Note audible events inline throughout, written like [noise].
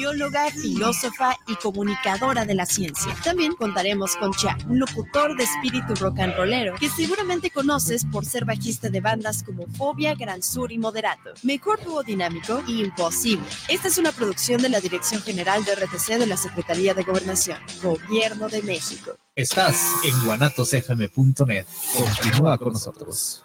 bióloga, filósofa y comunicadora de la ciencia. También contaremos con Cha, locutor de espíritu rock and rollero, que seguramente conoces por ser bajista de bandas como Fobia, Gran Sur y Moderato. Mejor dúo dinámico y imposible. Esta es una producción de la Dirección General de RTC de la Secretaría de Gobernación, Gobierno de México. Estás en guanatosfm.net. Continúa con nosotros.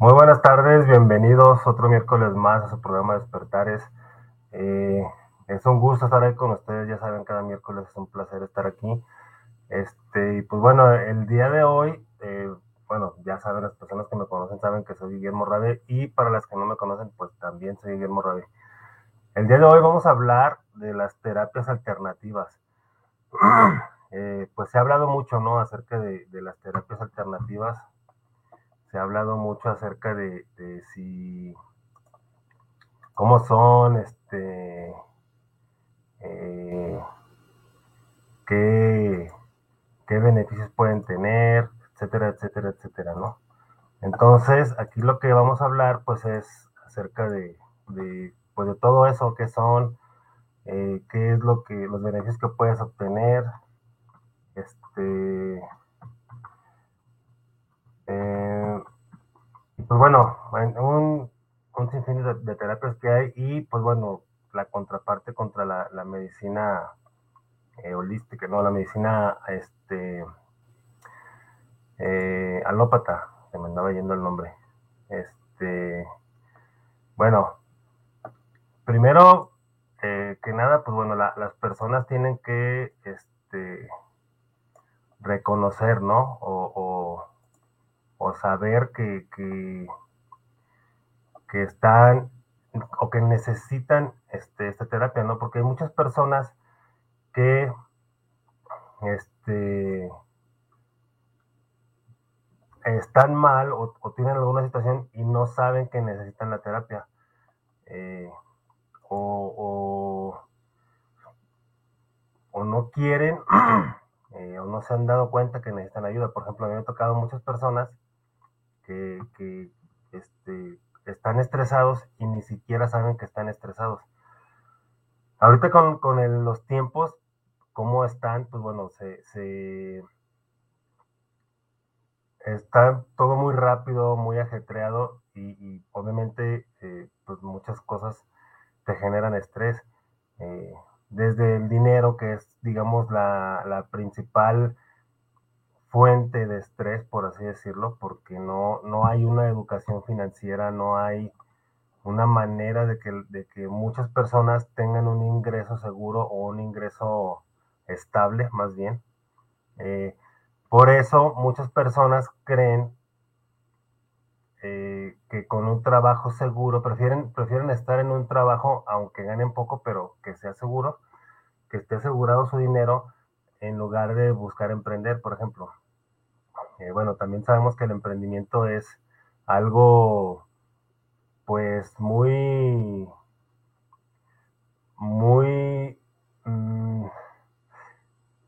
Muy buenas tardes, bienvenidos otro miércoles más a su programa Despertares. Eh, es un gusto estar ahí con ustedes, ya saben, cada miércoles es un placer estar aquí. Este, y pues bueno, el día de hoy, eh, bueno, ya saben, las personas que me conocen saben que soy Guillermo Rabe y para las que no me conocen, pues también soy Guillermo Rabe. El día de hoy vamos a hablar de las terapias alternativas. [clears throat] Eh, pues se ha hablado mucho, ¿no? Acerca de, de las terapias alternativas se ha hablado mucho acerca de, si cómo son, este, eh, qué, beneficios pueden tener, etcétera, etcétera, etcétera, ¿no? Entonces, aquí lo que vamos a hablar, pues, es acerca de, pues, de todo eso, qué son, eh, qué es lo que, los beneficios que puedes obtener, este, eh, pues bueno, un, un sinfín de, terapias que hay y pues bueno, la contraparte contra la, medicina eh, holística, ¿no? La medicina este eh, alópata, se me andaba yendo el nombre. Este, bueno, primero que nada, pues bueno, las personas tienen que este, reconocer, ¿no? o o saber que, que, están o que necesitan este, esta terapia, ¿no? Porque hay muchas personas que este, están mal o, tienen alguna situación y no saben que necesitan la terapia. Eh, o, o, no quieren [clears throat] eh, o no se han dado cuenta que necesitan ayuda. Por ejemplo, a mí me ha tocado muchas personas que, este, están estresados y ni siquiera saben que están estresados. Ahorita con, los tiempos, ¿cómo están? Pues bueno, se, está todo muy rápido, muy ajetreado y, obviamente eh, pues muchas cosas te generan estrés. Eh, desde el dinero, que es, digamos, la, la principal fuente de estrés, por así decirlo, porque no, no hay una educación financiera, no hay una manera de que, de que muchas personas tengan un ingreso seguro o un ingreso estable, más bien. Eh, por eso muchas personas creen eh, que con un trabajo seguro, prefieren, prefieren estar en un trabajo, aunque ganen poco, pero que sea seguro, que esté asegurado su dinero, en lugar de buscar emprender, por ejemplo. Eh, bueno, también sabemos que el emprendimiento es algo, pues, muy, muy, mm,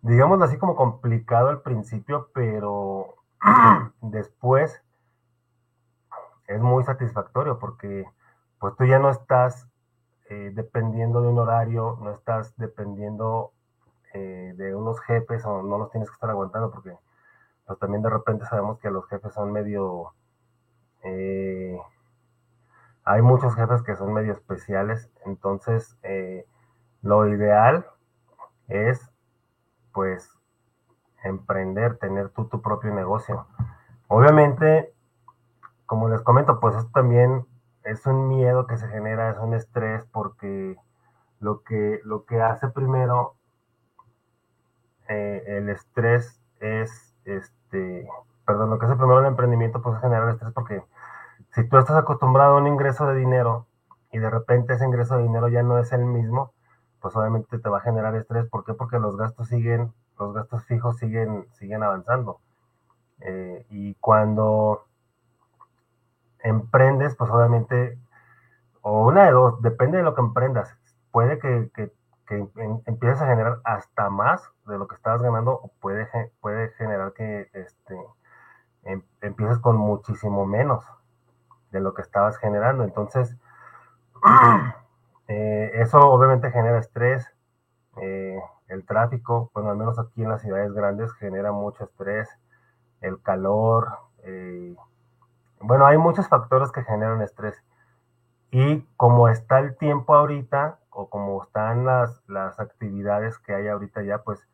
digámoslo así como complicado al principio, pero [clears throat] después es muy satisfactorio porque pues tú ya no estás eh, dependiendo de un horario, no estás dependiendo eh, de unos jefes o no los tienes que estar aguantando porque pues también de repente sabemos que los jefes son medio... Eh, hay muchos jefes que son medio especiales, entonces eh, lo ideal es pues emprender, tener tú tu propio negocio. Obviamente, como les comento, pues esto también es un miedo que se genera, es un estrés porque lo que, lo que hace primero eh, el estrés es, este, perdón, lo que hace primero el emprendimiento pues es generar estrés porque si tú estás acostumbrado a un ingreso de dinero y de repente ese ingreso de dinero ya no es el mismo, pues obviamente te va a generar estrés. ¿Por qué? Porque los gastos siguen, los gastos fijos siguen, siguen avanzando. Eh, y cuando emprendes, pues obviamente, o una de dos, depende de lo que emprendas. Puede que, empieces a generar hasta más de lo que estabas ganando, o puede, puede generar que este, em, empieces con muchísimo menos de lo que estabas generando. Entonces, [clears throat] eh, eso obviamente genera estrés. Eh, el tráfico, bueno, al menos aquí en las ciudades grandes genera mucho estrés, el calor, eh, bueno, hay muchos factores que generan estrés. Y como está el tiempo ahorita, o como están las, las actividades que hay ahorita ya, pues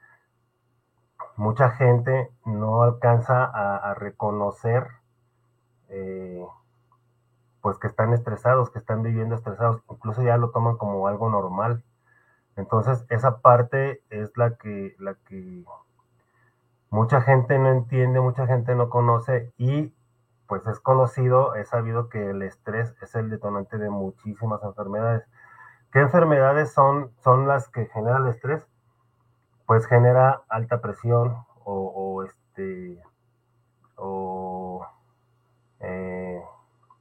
mucha gente no alcanza a, reconocer eh, pues que están estresados, que están viviendo estresados, incluso ya lo toman como algo normal. Entonces, esa parte es la que, la que mucha gente no entiende, mucha gente no conoce y pues es conocido, es sabido que el estrés es el detonante de muchísimas enfermedades. ¿Qué enfermedades son, son las que generan el estrés? Pues genera alta presión o, este o eh,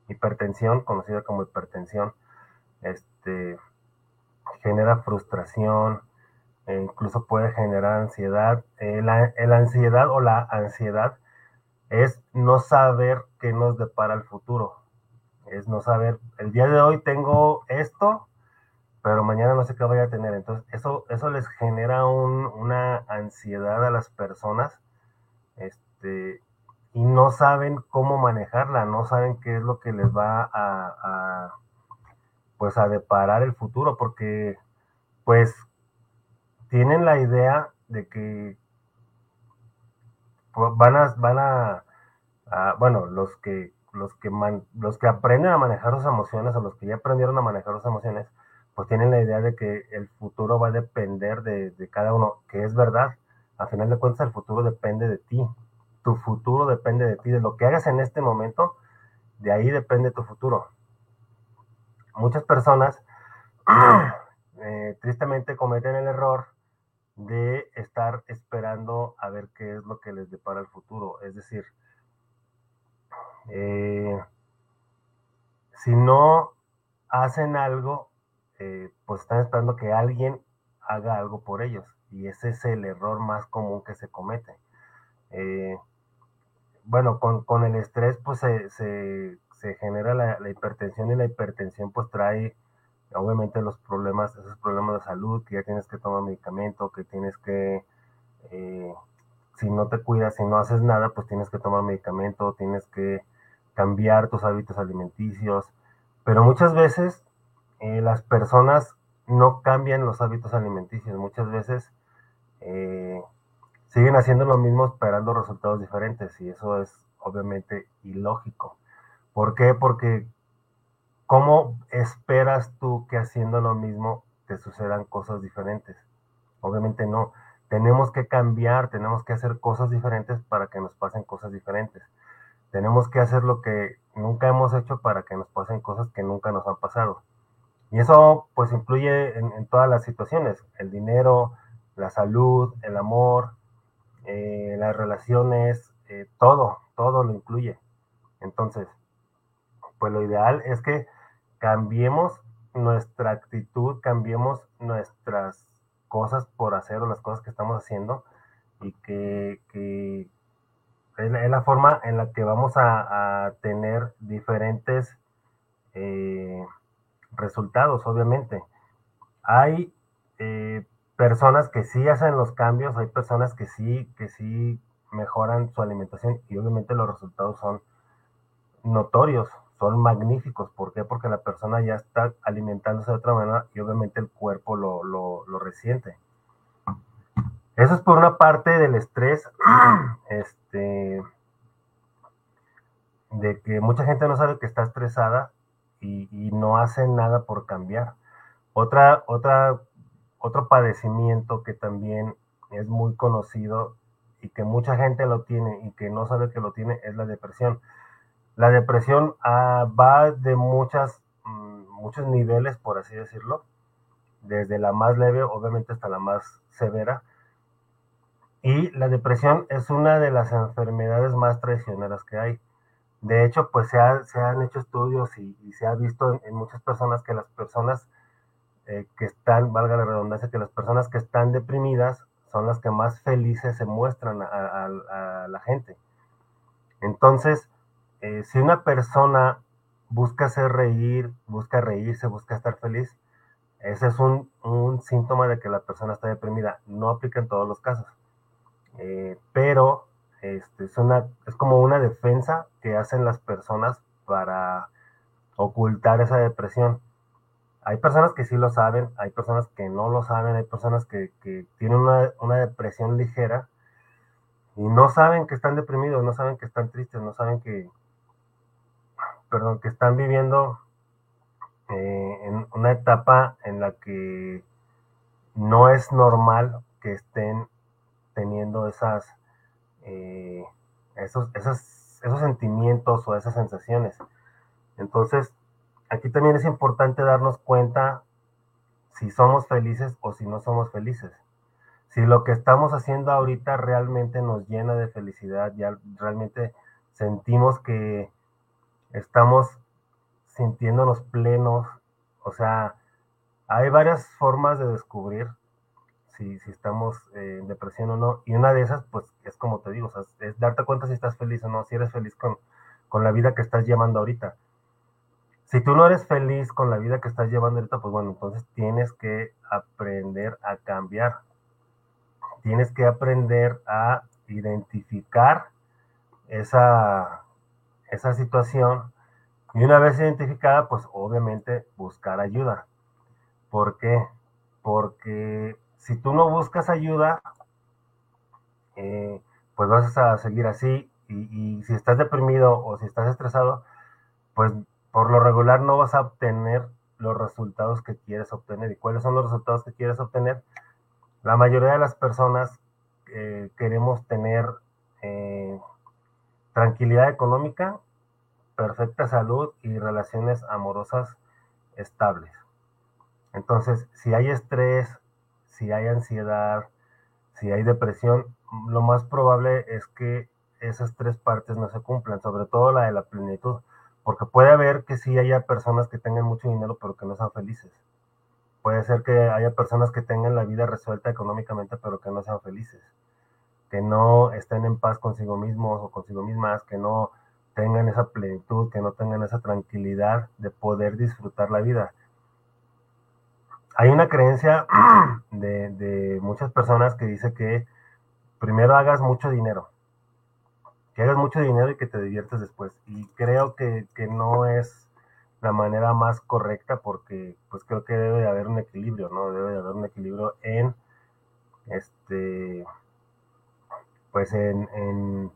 hipertensión, conocida como hipertensión, este genera frustración, e incluso puede generar ansiedad. Eh, la, la ansiedad o la ansiedad es no saber qué nos depara el futuro. Es no saber, el día de hoy tengo esto, pero mañana no sé qué voy a tener. Entonces, eso, eso les genera una ansiedad a las personas, este, y no saben cómo manejarla, no saben qué es lo que les va a, pues a deparar el futuro, porque pues tienen la idea de que van a, van a, bueno, los que, los, que los que aprenden a manejar sus emociones o los que ya aprendieron a manejar sus emociones, pues tienen la idea de que el futuro va a depender de, cada uno, que es verdad. A final de cuentas, el futuro depende de ti. Tu futuro depende de ti, de lo que hagas en este momento, de ahí depende tu futuro. Muchas personas [clears throat] eh, tristemente cometen el error de estar esperando a ver qué es lo que les depara el futuro. Es decir, eh, si no hacen algo, eh, pues están esperando que alguien haga algo por ellos. Y ese es el error más común que se comete. Eh, bueno, con, el estrés, pues se, genera la, la, hipertensión y la hipertensión pues trae obviamente los problemas, esos problemas de salud, que ya tienes que tomar medicamento, que tienes que, eh, si no te cuidas, si no haces nada, pues tienes que tomar medicamento, tienes que cambiar tus hábitos alimenticios, pero muchas veces eh, las personas no cambian los hábitos alimenticios, muchas veces eh, siguen haciendo lo mismo esperando resultados diferentes y eso es obviamente ilógico. ¿Por qué? Porque ¿Cómo esperas tú que haciendo lo mismo te sucedan cosas diferentes? Obviamente no. Tenemos que cambiar, tenemos que hacer cosas diferentes para que nos pasen cosas diferentes. Tenemos que hacer lo que nunca hemos hecho para que nos pasen cosas que nunca nos han pasado. Y eso pues influye en, todas las situaciones, el dinero, la salud, el amor, eh, las relaciones, eh, todo, todo lo incluye. Entonces, pues lo ideal es que cambiemos nuestra actitud, cambiemos nuestras cosas por hacer o las cosas que estamos haciendo y que, es, la, forma en la que vamos a, tener diferentes eh, resultados, obviamente. Hay eh, personas que sí hacen los cambios, hay personas que sí, que sí mejoran su alimentación y obviamente los resultados son notorios, son magníficos. ¿Por qué? Porque la persona ya está alimentándose de otra manera y obviamente el cuerpo lo, lo, resiente. Eso es por una parte del estrés, [clears throat] este, de que mucha gente no sabe que está estresada y, no hace nada por cambiar. Otra, otra, otro padecimiento que también es muy conocido y que mucha gente lo tiene y que no sabe que lo tiene es la depresión. La depresión ah, va de muchas, mm, muchos niveles, por así decirlo, desde la más leve, obviamente, hasta la más severa. Y la depresión es una de las enfermedades más traicioneras que hay. De hecho, pues se, han hecho estudios y, se ha visto en, muchas personas que las personas eh, que están, valga la redundancia, que las personas que están deprimidas son las que más felices se muestran a, la gente. Entonces, eh, si una persona busca hacer reír, busca reírse, busca estar feliz, ese es un, síntoma de que la persona está deprimida. No aplica en todos los casos. Eh, pero este, es, una, es como una defensa que hacen las personas para ocultar esa depresión. Hay personas que sí lo saben, hay personas que no lo saben, hay personas que, tienen una, una, depresión ligera y no saben que están deprimidos, no saben que están tristes, no saben que, perdón, que están viviendo eh, en una etapa en la que no es normal que estén teniendo esas, eh, esos, esos, esos sentimientos o esas sensaciones. Entonces, aquí también es importante darnos cuenta si somos felices o si no somos felices. Si lo que estamos haciendo ahorita realmente nos llena de felicidad, ya realmente sentimos que estamos sintiéndonos plenos. O sea, hay varias formas de descubrir si, estamos en depresión o no. Y una de esas, pues, es como te digo, es darte cuenta si estás feliz o no, si eres feliz con, con la vida que estás llevando ahorita. Si tú no eres feliz con la vida que estás llevando ahorita, pues bueno, entonces tienes que aprender a cambiar. Tienes que aprender a identificar esa, esa situación y una vez identificada, pues obviamente buscar ayuda. ¿Por qué? Porque si tú no buscas ayuda, eh, pues vas a seguir así. Y, si estás deprimido o si estás estresado, pues por lo regular no vas a obtener los resultados que quieres obtener. ¿Y cuáles son los resultados que quieres obtener? La mayoría de las personas eh, queremos tener eh, tranquilidad económica perfecta salud y relaciones amorosas estables. Entonces, si hay estrés, si hay ansiedad, si hay depresión, lo más probable es que esas tres partes no se cumplan, sobre todo la de la plenitud, porque puede haber que sí haya personas que tengan mucho dinero pero que no sean felices. Puede ser que haya personas que tengan la vida resuelta económicamente pero que no sean felices, que no estén en paz consigo mismos o consigo mismas, que no tengan esa plenitud, que no tengan esa tranquilidad de poder disfrutar la vida. Hay una creencia [clears throat] de, muchas personas que dice que primero hagas mucho dinero, que hagas mucho dinero y que te diviertes después. Y creo que, que no es la manera más correcta porque pues creo que debe de haber un equilibrio, ¿no? Debe de haber un equilibrio en este pues en, en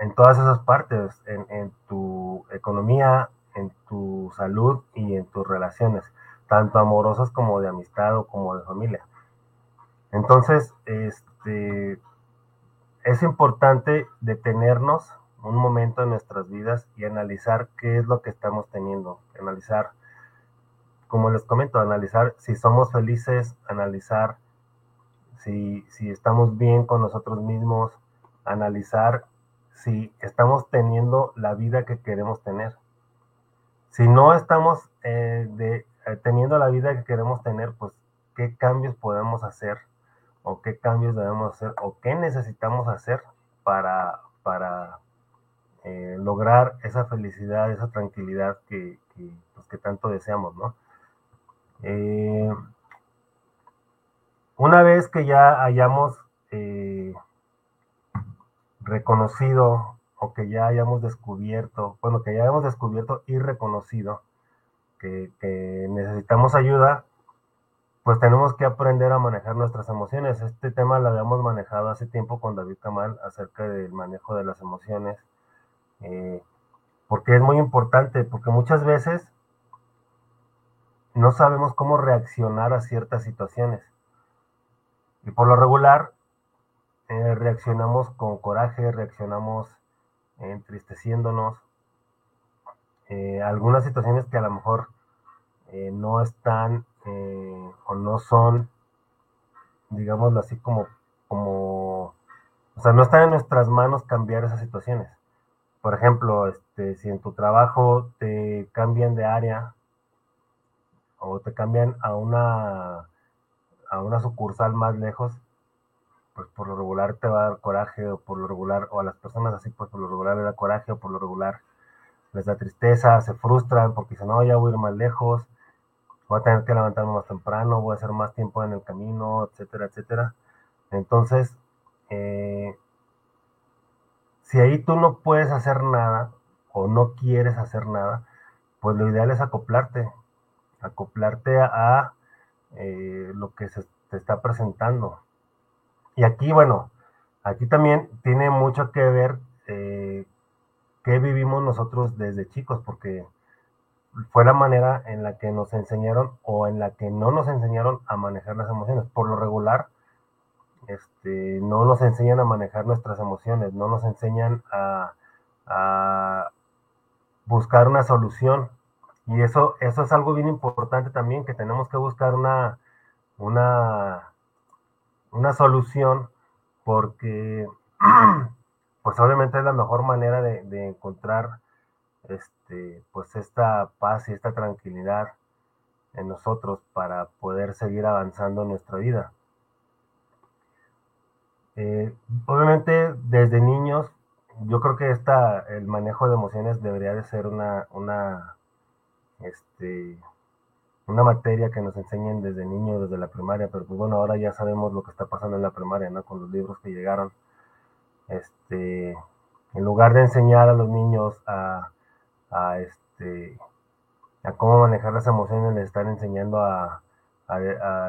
en todas esas partes, en, tu economía, en tu salud y en tus relaciones, tanto amorosas como de amistad o como de familia. Entonces, este, es importante detenernos un momento en nuestras vidas y analizar qué es lo que estamos teniendo, analizar, como les comento, analizar si somos felices, analizar si, si estamos bien con nosotros mismos, analizar si estamos teniendo la vida que queremos tener. Si no estamos eh, de, eh, teniendo la vida que queremos tener, pues qué cambios podemos hacer o qué cambios debemos hacer o qué necesitamos hacer para, para eh, lograr esa felicidad, esa tranquilidad que, que, pues, tanto deseamos, ¿no? una vez que ya hayamos reconocido o que ya hayamos descubierto, bueno, que ya hayamos descubierto y reconocido que, necesitamos ayuda, pues tenemos que aprender a manejar nuestras emociones. Este tema lo habíamos manejado hace tiempo con David Kamal acerca del manejo de las emociones, eh, porque es muy importante, porque muchas veces no sabemos cómo reaccionar a ciertas situaciones. Y por lo regular, eh, reaccionamos con coraje, reaccionamos entristeciéndonos. Eh, algunas situaciones que a lo mejor eh, no están eh, o no son, digámoslo así, como, como, o sea, no están en nuestras manos cambiar esas situaciones. Por ejemplo, este, si en tu trabajo te cambian de área o te cambian a una, a una sucursal más lejos, pues por lo regular te va a dar coraje o por lo regular, o a las personas así, pues por lo regular les da coraje o por lo regular les da tristeza, se frustran porque dicen, no, ya voy a ir más lejos, voy a tener que levantarme más temprano, voy a hacer más tiempo en el camino, etcétera, etcétera. Entonces, eh, si ahí tú no puedes hacer nada o no quieres hacer nada, pues lo ideal es acoplarte, acoplarte a, eh, lo que se te está presentando. Y aquí, bueno, aquí también tiene mucho que ver eh, qué vivimos nosotros desde chicos, porque fue la manera en la que nos enseñaron o en la que no nos enseñaron a manejar las emociones. Por lo regular, este, no nos enseñan a manejar nuestras emociones, no nos enseñan a, buscar una solución. Y eso, eso es algo bien importante también, que tenemos que buscar una, una, una solución, porque [clears throat] [clears throat] pues obviamente es la mejor manera de, encontrar este, pues esta paz y esta tranquilidad en nosotros para poder seguir avanzando en nuestra vida. Eh, obviamente desde niños, yo creo que esta, el manejo de emociones debería de ser una, una, este, una materia que nos enseñen desde niños, desde la primaria, pero pues bueno, ahora ya sabemos lo que está pasando en la primaria, ¿no? Con los libros que llegaron este, en lugar de enseñar a los niños a, este, a cómo manejar las emociones, les están enseñando a,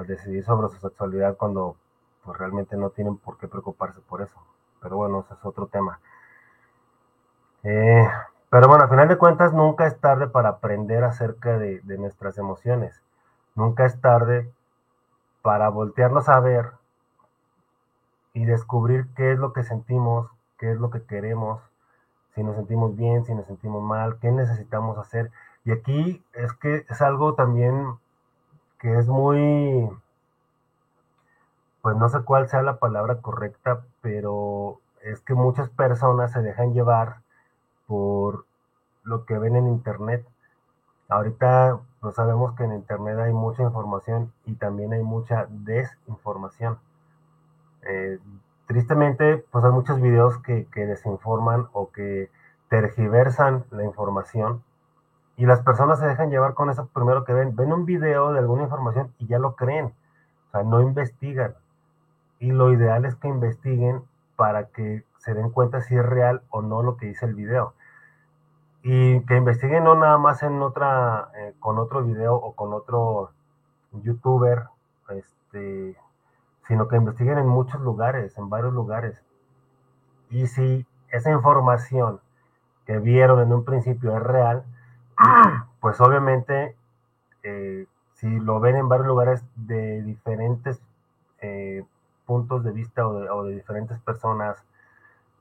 decidir sobre su sexualidad cuando pues, realmente no tienen por qué preocuparse por eso. Pero bueno, ese es otro tema. Eh, pero bueno, a final de cuentas, nunca es tarde para aprender acerca de, de nuestras emociones. Nunca es tarde para voltearnos a ver y descubrir qué es lo que sentimos, qué es lo que queremos, si nos sentimos bien, si nos sentimos mal, qué necesitamos hacer. Y aquí es que es algo también que es muy, pues no sé cuál sea la palabra correcta, pero es que muchas personas se dejan llevar por lo que ven en internet. Ahorita pues sabemos que en internet hay mucha información y también hay mucha desinformación. Eh, tristemente, pues hay muchos videos que, desinforman o que tergiversan la información y las personas se dejan llevar con eso primero que ven. Ven un video de alguna información y ya lo creen. O sea, no investigan. Y lo ideal es que investiguen para que se den cuenta si es real o no lo que dice el video. Y que investiguen no nada más en otra, eh, con otro video o con otro youtuber, este, sino que investiguen en muchos lugares, en varios lugares. Y si esa información que vieron en un principio es real, [clears throat] pues obviamente eh, si lo ven en varios lugares de diferentes eh, puntos de vista o de, diferentes personas,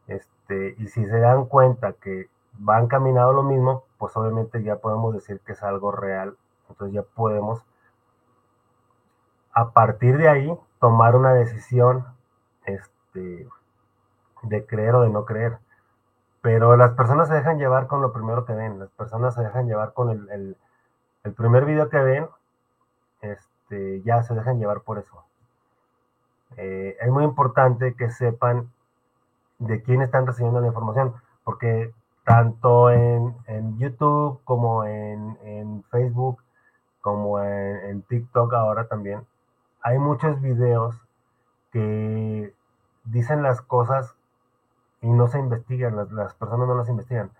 este, y si se dan cuenta que van caminando lo mismo, pues obviamente ya podemos decir que es algo real. Entonces ya podemos, a partir de ahí, tomar una decisión este, de creer o de no creer. Pero las personas se dejan llevar con lo primero que ven, las personas se dejan llevar con el, primer video que ven, este, ya se dejan llevar por eso. Eh, es muy importante que sepan de quién están recibiendo la información, porque tanto en, YouTube como en, Facebook, como en, en TikTok ahora también, hay muchos videos que dicen las cosas y no se investigan, las, personas no las investigan.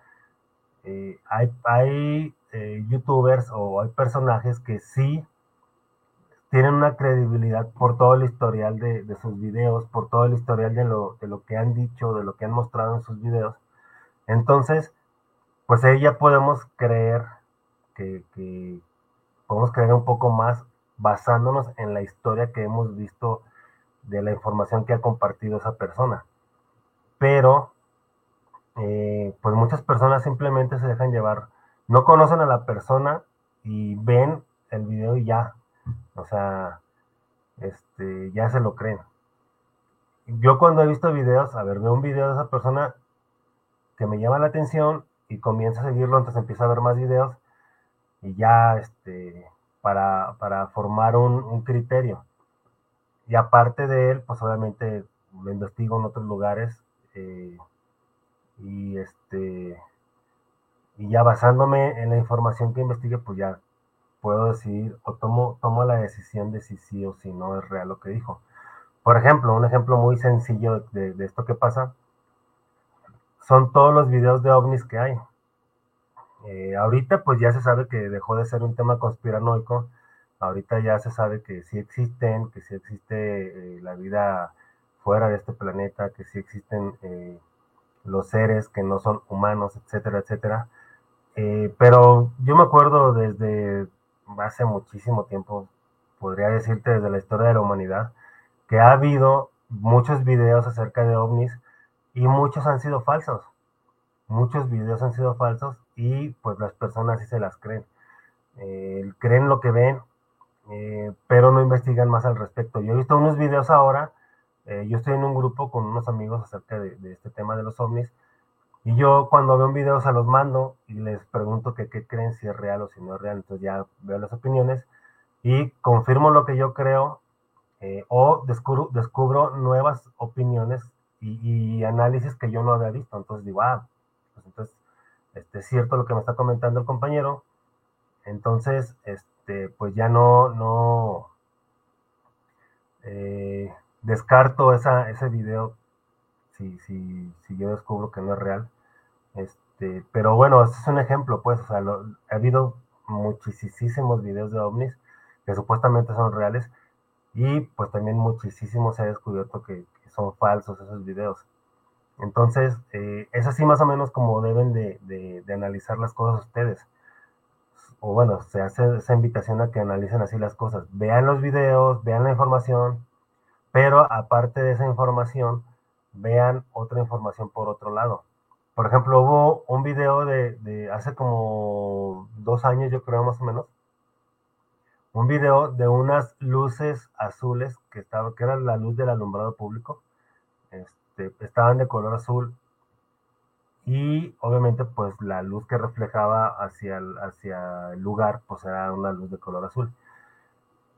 Eh, hay eh, youtubers o hay personajes que sí tienen una credibilidad por todo el historial de, sus videos, por todo el historial de lo, que han dicho, de lo que han mostrado en sus videos. Entonces, pues ahí ya podemos creer que podemos creer un poco más basándonos en la historia que hemos visto de la información que ha compartido esa persona. Pero, eh, pues muchas personas simplemente se dejan llevar, no conocen a la persona y ven video y ya, o sea, este, ya se lo creen. Yo cuando he visto videos, a ver, veo un video de esa persona que me llama la atención y comienzo a seguirlo, entonces empiezo a ver más videos y ya, este, para, para formar un, un criterio. Y aparte de él, pues obviamente lo investigo en otros lugares eh, y este y ya basándome en la información que investigue, pues ya puedo decidir o tomo, tomo la decisión de si sí o si no es real lo que dijo. Por ejemplo, un ejemplo muy sencillo de, de esto que pasa son todos los videos de ovnis que hay. Eh, ahorita pues ya se sabe que dejó de ser un tema conspiranoico, ahorita ya se sabe que sí existen, que sí existe eh, la vida fuera de este planeta, que sí existen eh, los seres que no son humanos, etcétera, etcétera. pero yo me acuerdo desde hace muchísimo tiempo, podría decirte desde la historia de la humanidad, que ha habido muchos videos acerca de ovnis y muchos han sido falsos. Muchos videos han sido falsos y pues las personas sí se las creen. Eh, creen lo que ven, eh, pero no investigan más al respecto. Yo he visto unos videos ahora, eh, yo estoy en un grupo con unos amigos acerca de, este tema de los ovnis, y yo cuando veo un video se los mando y les pregunto que qué creen, si es real o si no es real, entonces ya veo las opiniones y confirmo lo que yo creo o descubro, descubro nuevas opiniones y, análisis que yo no había visto. Entonces digo, ah, pues entonces este, es cierto lo que me está comentando el compañero. Entonces, este, pues ya no, no eh, descarto ese video si, si, si yo descubro que no es real. Este, pero bueno, ese es un ejemplo, pues, o sea, ha habido muchísimos videos de ovnis que supuestamente son reales y pues también muchísimos se ha descubierto que son falsos esos videos. Entonces, eh, es así más o menos como deben de, analizar las cosas ustedes. O bueno, se hace esa invitación a que analicen así las cosas. Vean los videos, vean la información, pero aparte de esa información, vean otra información por otro lado. Por ejemplo, hubo un video de, hace como dos años, yo creo más o menos, un video de unas luces azules que, estaba, que era la luz del alumbrado público. Este, este, estaban de color azul y obviamente pues la luz que reflejaba hacia el, hacia el lugar pues era una luz de color azul.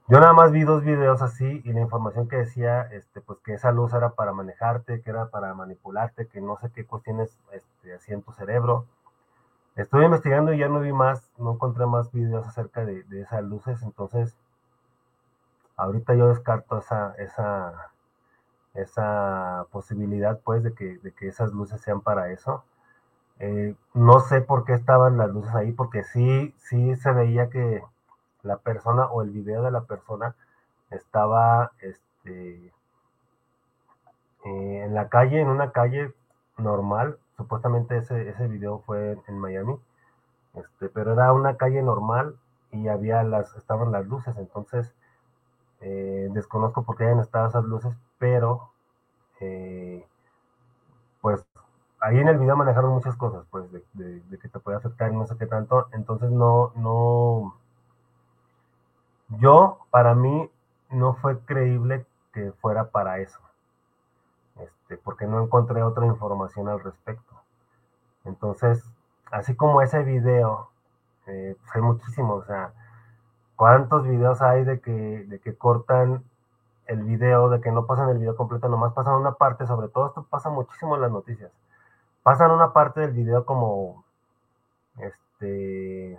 Yo nada más vi dos videos así y la información que decía este, pues que esa luz era para manejarte, que era para manipularte, que no sé qué cuestiones este, hacía en tu cerebro. Estuve investigando y ya no vi más, no encontré más videos acerca de, de esas luces, entonces ahorita yo descarto esa, esa, esa posibilidad, pues, de que, de que esas luces sean para eso. Eh, no sé por qué estaban las luces ahí, porque sí, sí se veía que la persona o el video de la persona estaba este, eh, en la calle, en una calle normal. Supuestamente ese, ese video fue en Miami, este, pero era una calle normal y había las, estaban las luces, entonces eh, desconozco por qué hayan estado esas luces, pero eh, pues ahí en el video manejaron muchas cosas, pues de, que te puede afectar y no sé qué tanto, entonces no, no, yo para mí no fue creíble que fuera para eso, este, porque no encontré otra información al respecto. Entonces, así como ese video, eh, pues hay muchísimos, o sea, ¿Cuántos videos hay de que, de que cortan el video, de que no pasan el video completo, nomás pasan una parte? Sobre todo esto pasa muchísimo en las noticias. Pasan una parte del video como, este,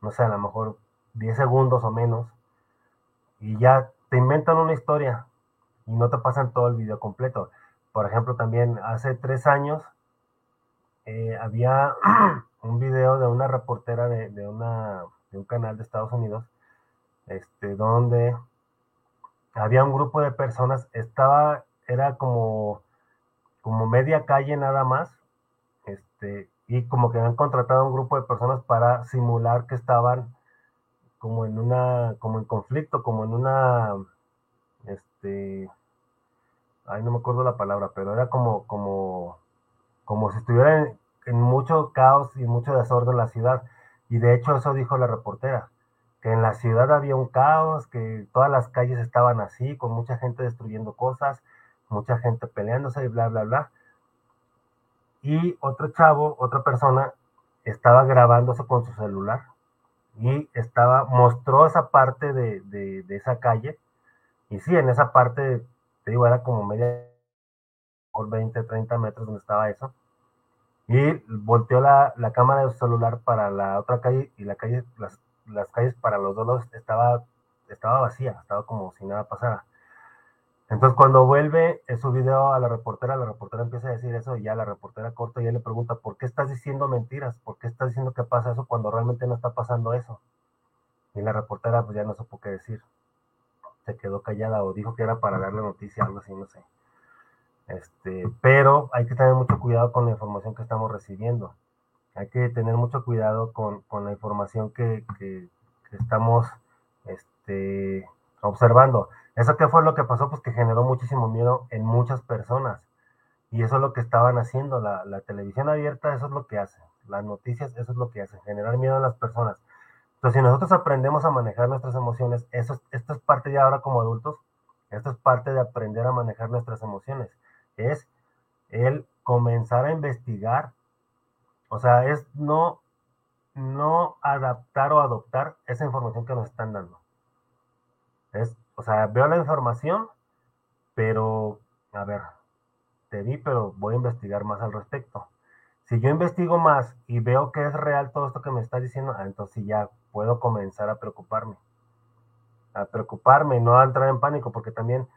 no sé, a lo mejor 10 segundos o menos, y ya te inventan una historia y no te pasan todo el video completo. Por ejemplo, también hace tres años eh, había [clears throat] un video de una reportera de, de, una, de un canal de Estados Unidos este, donde había un grupo de personas, estaba, era como, como media calle nada más, este, y como que habían contratado a un grupo de personas para simular que estaban como en una, como en conflicto, como en una, este, ay, no me acuerdo la palabra, pero era como, como, como si estuviera en mucho caos y mucho desorden la ciudad. Y de hecho eso dijo la reportera que en la ciudad había un caos, que todas las calles estaban así, con mucha gente destruyendo cosas, mucha gente peleándose y bla, bla, bla. Y otro chavo, otra persona, estaba grabándose con su celular y estaba, mostró esa parte de, de, esa calle. Y sí, en esa parte, te digo, era como media, por 20, 30 metros donde estaba eso. Y volteó la, la cámara de celular para la otra calle y la calle, las calles para los dos estaba, estaba vacía, estaba como si nada pasara. Entonces cuando vuelve su video a la reportera, la reportera empieza a decir eso y ya la reportera corta y él le pregunta, ¿por qué estás diciendo mentiras? ¿Por qué estás diciendo que pasa eso cuando realmente no está pasando eso? Y la reportera pues ya no supo qué decir. Se quedó callada o dijo que era para darle noticia, algo así, no sé. Este, pero hay que tener mucho cuidado con la información que estamos recibiendo. Hay que tener mucho cuidado con, con la información que, que, estamos este, observando. ¿Eso qué fue lo que pasó? Pues que generó muchísimo miedo en muchas personas. Y eso es lo que estaban haciendo. La, la televisión abierta, eso es lo que hace. Las noticias, eso es lo que hace. Generar miedo en las personas. Entonces, si nosotros aprendemos a manejar nuestras emociones, eso, esto es parte ya ahora como adultos, esto es parte de aprender a manejar nuestras emociones. Es el comenzar a investigar. O sea, es no, no adaptar o adoptar esa información que nos están dando. Es o sea, veo la información, pero, a ver, te di, pero voy a investigar más al respecto. Si yo investigo más y veo que es real todo esto que me estás diciendo, ah, entonces ya puedo comenzar a preocuparme. A preocuparme, no a entrar en pánico, porque también,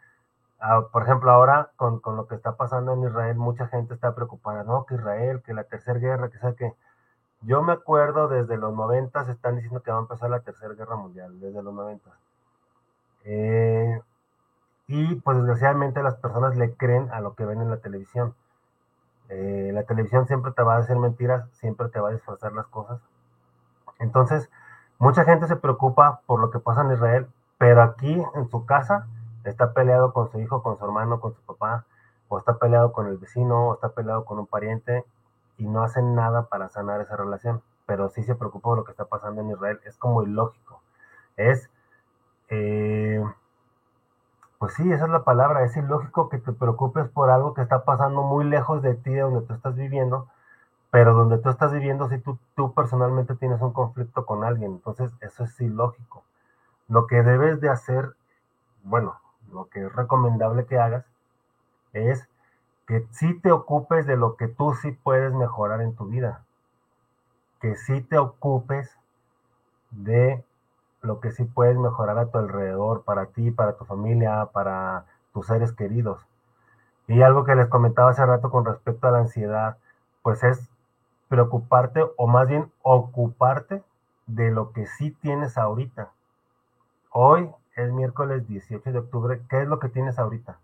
ah, por ejemplo, ahora con, con, lo que está pasando en Israel, mucha gente está preocupada, no, que Israel, que la tercera guerra, que sea que... Yo me acuerdo desde los 90 se están diciendo que va a empezar la tercera guerra mundial, desde los 90 eh, y pues desgraciadamente las personas le creen a lo que ven en la televisión. Eh, la televisión siempre te va a decir mentiras, siempre te va a disfrazar las cosas. Entonces, mucha gente se preocupa por lo que pasa en Israel, pero aquí en su casa está peleado con su hijo, con su hermano, con su papá, o está peleado con el vecino, o está peleado con un pariente, y no hacen nada para sanar esa relación. Pero sí se preocupa por lo que está pasando en Israel. Es como ilógico. Es eh, pues sí, esa es la palabra, es ilógico que te preocupes por algo que está pasando muy lejos de ti, de donde tú estás viviendo, pero donde tú estás viviendo, si tú, tú personalmente tienes un conflicto con alguien, entonces eso es ilógico. Lo que debes de hacer, bueno, lo que es recomendable que hagas es que sí te ocupes de lo que tú sí puedes mejorar en tu vida, que sí te ocupes de lo que sí puedes mejorar a tu alrededor, para ti, para tu familia, para tus seres queridos. Y algo que les comentaba hace rato con respecto a la ansiedad, pues es preocuparte o más bien ocuparte de lo que sí tienes ahorita. Hoy es miércoles 18 de octubre. ¿Qué es lo que tienes ahorita?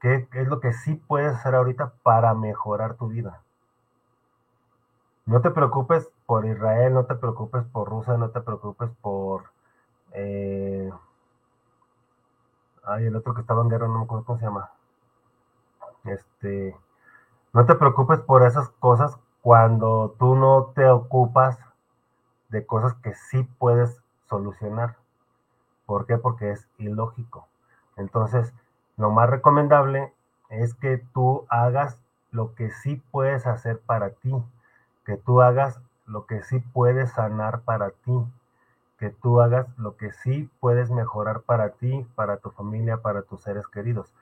¿Qué es lo que sí puedes hacer ahorita para mejorar tu vida? No te preocupes por Israel, no te preocupes por Rusia, no te preocupes por... Eh, ay, el otro que estaba en guerra, no me acuerdo cómo se llama. Este, no te preocupes por esas cosas cuando tú no te ocupas de cosas que sí puedes solucionar. ¿Por qué? Porque es ilógico. Entonces, lo más recomendable es que tú hagas lo que sí puedes hacer para ti que tú hagas lo que sí puedes sanar para ti, que tú hagas lo que sí puedes mejorar para ti, para tu familia, para tus seres queridos.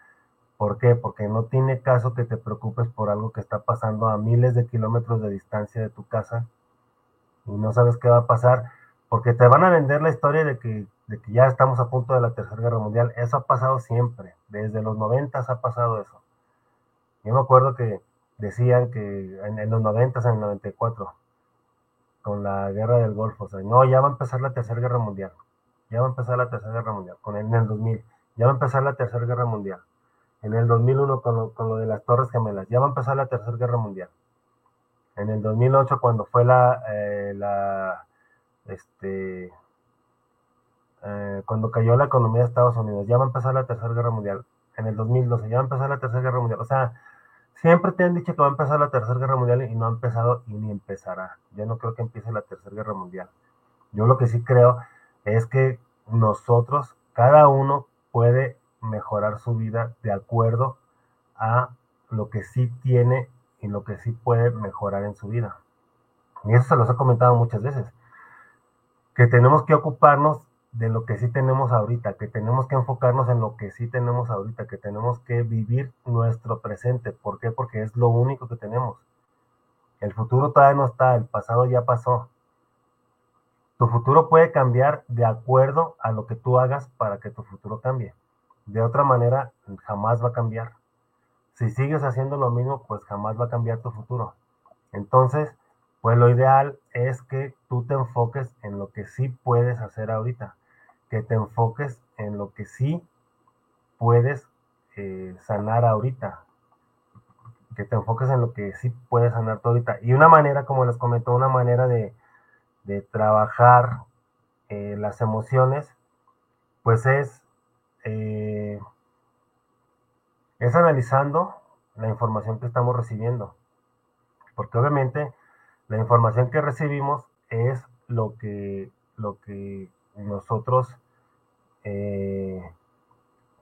¿Por qué? Porque no tiene caso que te preocupes por algo que está pasando a miles de kilómetros de distancia de tu casa y no sabes qué va a pasar, porque te van a vender la historia de que, de que ya estamos a punto de la Tercera Guerra Mundial. Eso ha pasado siempre, desde los 90 ha pasado eso. Yo me acuerdo que decían que en, los 90, en el 94, con la guerra del Golfo, o sea, no, ya va a empezar la tercera guerra mundial, ya va a empezar la tercera guerra mundial, con el, en el 2000, ya va a empezar la tercera guerra mundial, en el 2001 con lo, con lo de las Torres Gemelas, ya va a empezar la tercera guerra mundial, en el 2008 cuando fue la, eh, la este, eh, cuando cayó la economía de Estados Unidos, ya va a empezar la tercera guerra mundial, en el 2012 ya va a empezar la tercera guerra mundial, o sea, Siempre te han dicho que va a empezar la Tercera Guerra Mundial y no ha empezado y ni empezará. Yo no creo que empiece la Tercera Guerra Mundial. Yo lo que sí creo es que nosotros, cada uno puede mejorar su vida de acuerdo a lo que sí tiene y lo que sí puede mejorar en su vida. Y eso se los he comentado muchas veces, que tenemos que ocuparnos de lo que sí tenemos ahorita, que tenemos que enfocarnos en lo que sí tenemos ahorita, que tenemos que vivir nuestro presente. ¿Por qué? Porque es lo único que tenemos. El futuro todavía no está, el pasado ya pasó. Tu futuro puede cambiar de acuerdo a lo que tú hagas para que tu futuro cambie. De otra manera, jamás va a cambiar. Si sigues haciendo lo mismo, pues jamás va a cambiar tu futuro. Entonces, pues lo ideal es que tú te enfoques en lo que sí puedes hacer ahorita, que te enfoques en lo que sí puedes eh, sanar ahorita, que te enfoques en lo que sí puedes sanar ahorita. Y una manera, como les comentó, una manera de, trabajar eh, las emociones, pues es, eh, es analizando la información que estamos recibiendo. Porque obviamente la información que recibimos es lo que, lo que nosotros eh,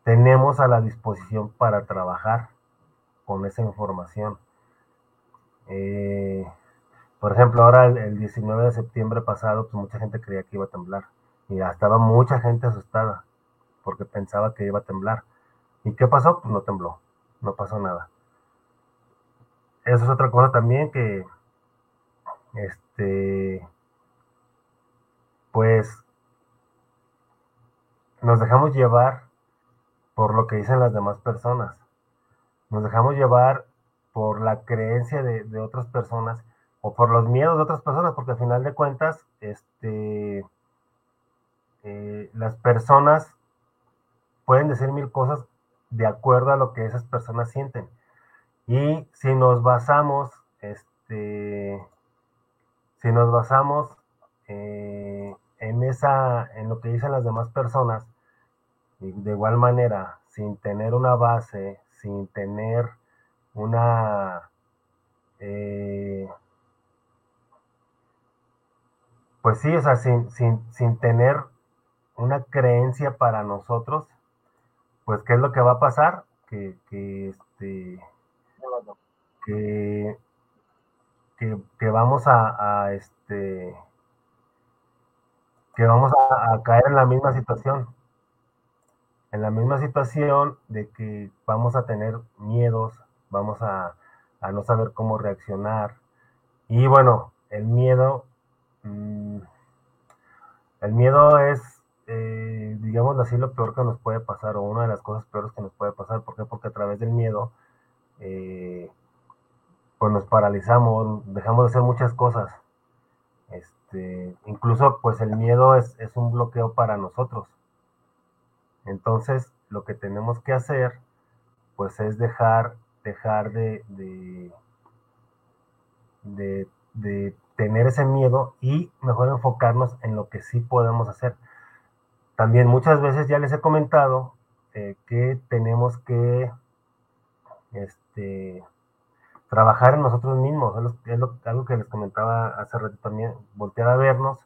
tenemos a la disposición para trabajar con esa información. Eh, por ejemplo, ahora el, 19 de septiembre pasado, pues mucha gente creía que iba a temblar. Y estaba mucha gente asustada porque pensaba que iba a temblar. ¿Y qué pasó? Pues no tembló, no pasó nada. Eso es otra cosa también que, este, pues nos dejamos llevar por lo que dicen las demás personas. Nos dejamos llevar por la creencia de, otras personas o por los miedos de otras personas, porque al final de cuentas, este, eh, las personas pueden decir mil cosas de acuerdo a lo que esas personas sienten. Y si nos basamos este, si nos basamos eh, en, esa, en lo que dicen las demás personas, y de igual manera, sin tener una base, sin tener una... Eh, pues sí, o sea, sin, sin, tener una creencia para nosotros, pues ¿qué es lo que va a pasar? Que, que, este, que que, vamos a, este que vamos a, caer en la misma situación. En la misma situación de que vamos a tener miedos, vamos a, no saber cómo reaccionar. Y bueno, el miedo, mm, el miedo es, eh, digamos así, lo peor que nos puede pasar, o una de las cosas peores que nos puede pasar. ¿Por qué? Porque a través del miedo eh, pues nos paralizamos, dejamos de hacer muchas cosas. Este, incluso pues el miedo es, un bloqueo para nosotros. Entonces, lo que tenemos que hacer, pues es dejar, dejar de, de, de, tener ese miedo y mejor enfocarnos en lo que sí podemos hacer. También muchas veces ya les he comentado eh, que tenemos que, este, trabajar en nosotros mismos, es, algo que les comentaba hace rato también, voltear a vernos,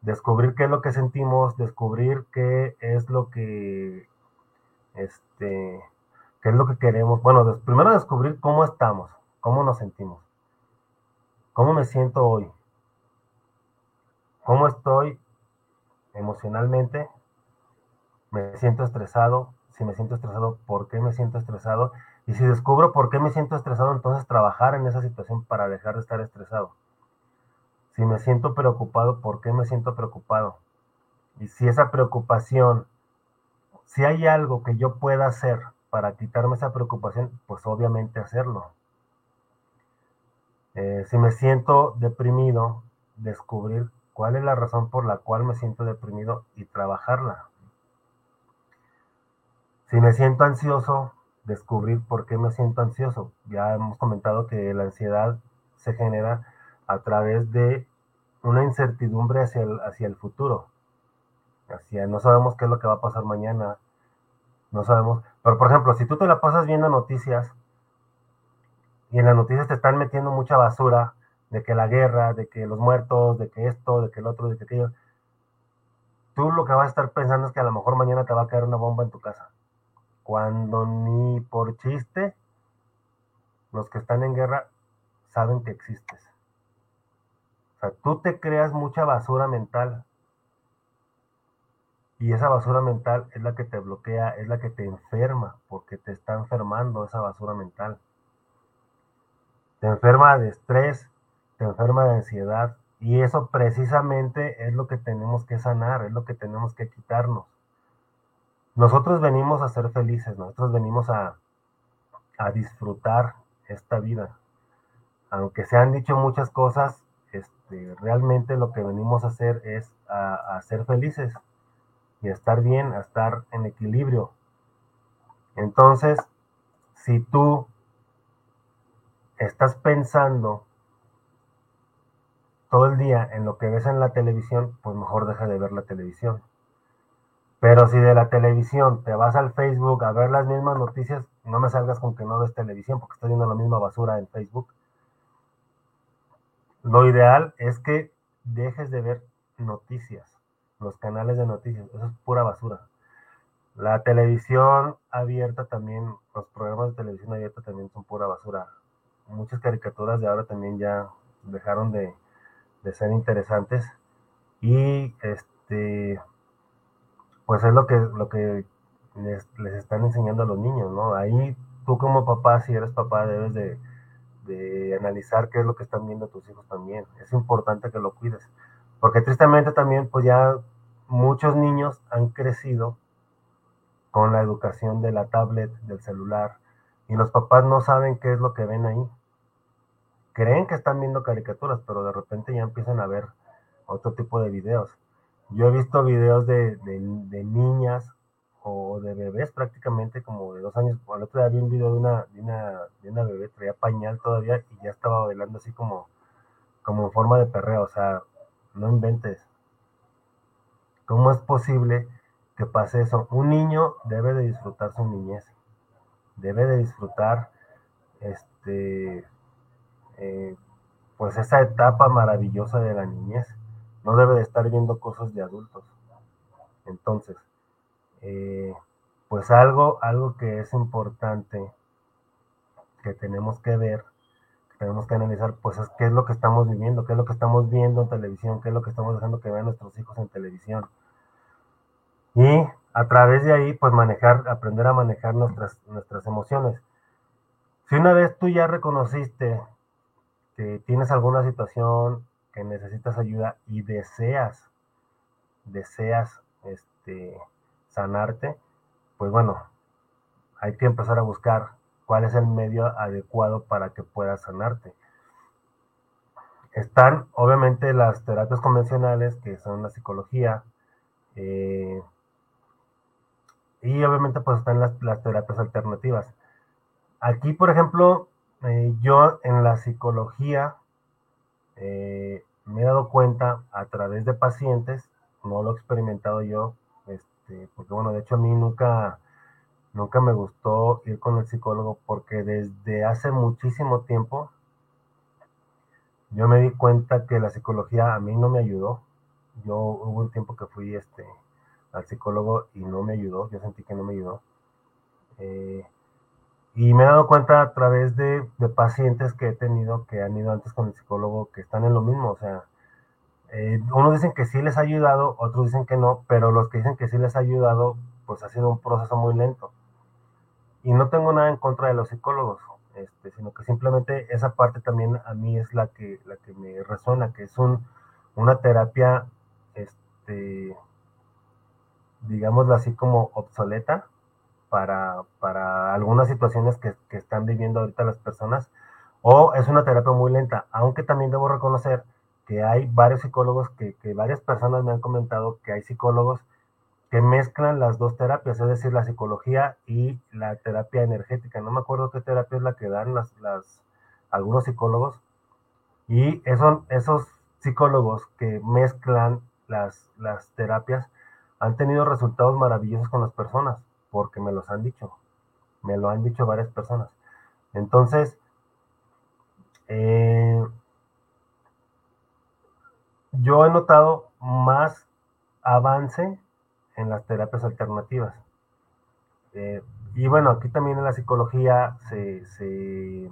descubrir qué es lo que sentimos, descubrir qué es lo que, este, qué es lo que queremos. Bueno, primero descubrir cómo estamos, cómo nos sentimos, cómo me siento hoy, cómo estoy emocionalmente, me siento estresado, si me siento estresado, ¿por qué me siento estresado? Y si descubro por qué me siento estresado, entonces trabajar en esa situación para dejar de estar estresado. Si me siento preocupado, ¿por qué me siento preocupado? Y si esa preocupación, si hay algo que yo pueda hacer para quitarme esa preocupación, pues obviamente hacerlo. Eh, si me siento deprimido, descubrir cuál es la razón por la cual me siento deprimido y trabajarla. Si me siento ansioso, descubrir por qué me siento ansioso. Ya hemos comentado que la ansiedad se genera a través de una incertidumbre hacia el, hacia el futuro. Hacia, no sabemos qué es lo que va a pasar mañana. No sabemos. Pero, por ejemplo, si tú te la pasas viendo noticias y en las noticias te están metiendo mucha basura de que la guerra, de que los muertos, de que esto, de que el otro, de que aquello. Tú lo que vas a estar pensando es que a lo mejor mañana te va a caer una bomba en tu casa. Cuando ni por chiste, los que están en guerra saben que existes. O sea, tú te creas mucha basura mental. Y esa basura mental es la que te bloquea, es la que te enferma, porque te está enfermando esa basura mental. Te enferma de estrés, te enferma de ansiedad. Y eso precisamente es lo que tenemos que sanar, es lo que tenemos que quitarnos. Nosotros venimos a ser felices, nosotros venimos a, disfrutar esta vida. Aunque se han dicho muchas cosas, este, realmente lo que venimos a hacer es a, a ser felices y a estar bien, a estar en equilibrio. Entonces, si tú estás pensando todo el día en lo que ves en la televisión, pues mejor deja de ver la televisión. Pero si de la televisión te vas al Facebook a ver las mismas noticias, no me salgas con que no ves televisión porque estás viendo la misma basura en Facebook. Lo ideal es que dejes de ver noticias, los canales de noticias, eso es pura basura. La televisión abierta también, los programas de televisión abierta también son pura basura. Muchas caricaturas de ahora también ya dejaron de, de ser interesantes y este pues es lo que lo que les, están enseñando a los niños, ¿no? Ahí tú como papá, si eres papá, debes de, de analizar qué es lo que están viendo tus hijos también. Es importante que lo cuides, porque tristemente también pues ya muchos niños han crecido con la educación de la tablet, del celular, y los papás no saben qué es lo que ven ahí creen que están viendo caricaturas, pero de repente ya empiezan a ver otro tipo de videos. Yo he visto videos de, niñas o de bebés prácticamente como de dos años. El otro día vi un video de una, de una, de una bebé, traía pañal todavía y ya estaba bailando así como, como en forma de perreo. O sea, no inventes. ¿Cómo es posible que pase eso? Un niño debe de disfrutar su niñez. Debe de disfrutar este eh, pues esa etapa maravillosa de la niñez. No debe de estar viendo cosas de adultos. Entonces, eh, pues algo, algo que es importante que tenemos que ver, que tenemos que analizar, pues es qué es lo que estamos viviendo, qué es lo que estamos viendo en televisión, qué es lo que estamos dejando que vean nuestros hijos en televisión. Y a través de ahí, pues manejar, aprender a manejar nuestras, nuestras emociones. Si una vez tú ya reconociste que tienes alguna situación que necesitas ayuda y deseas, deseas este, sanarte, pues bueno, hay que empezar a buscar cuál es el medio adecuado para que puedas sanarte. Están obviamente las terapias convencionales, que son la psicología, eh, y obviamente pues están las, terapias alternativas. Aquí, por ejemplo, eh, yo en la psicología eh, me he dado cuenta a través de pacientes, no lo he experimentado yo, este, porque bueno, de hecho a mí nunca, nunca me gustó ir con el psicólogo porque desde hace muchísimo tiempo yo me di cuenta que la psicología a mí no me ayudó. Yo hubo un tiempo que fui este, al psicólogo y no me ayudó, yo sentí que no me ayudó. Eh, y me he dado cuenta a través de, pacientes que he tenido que han ido antes con el psicólogo que están en lo mismo. O sea, eh, unos dicen que sí les ha ayudado, otros dicen que no, pero los que dicen que sí les ha ayudado, pues ha sido un proceso muy lento. Y no tengo nada en contra de los psicólogos, este, sino que simplemente esa parte también a mí es la que, la que me resuena, que es un, una terapia, este, digámoslo así como obsoleta, para, algunas situaciones que, están viviendo ahorita las personas, o es una terapia muy lenta, aunque también debo reconocer que hay varios psicólogos, que, varias personas me han comentado que hay psicólogos que mezclan las dos terapias, es decir, la psicología y la terapia energética. No me acuerdo qué terapia es la que dan las, algunos psicólogos. Y esos, esos psicólogos que mezclan las, las terapias han tenido resultados maravillosos con las personas porque me los han dicho, me lo han dicho varias personas. Entonces, eh, yo he notado más avance en las terapias alternativas. Eh, y bueno, aquí también en la psicología se, se,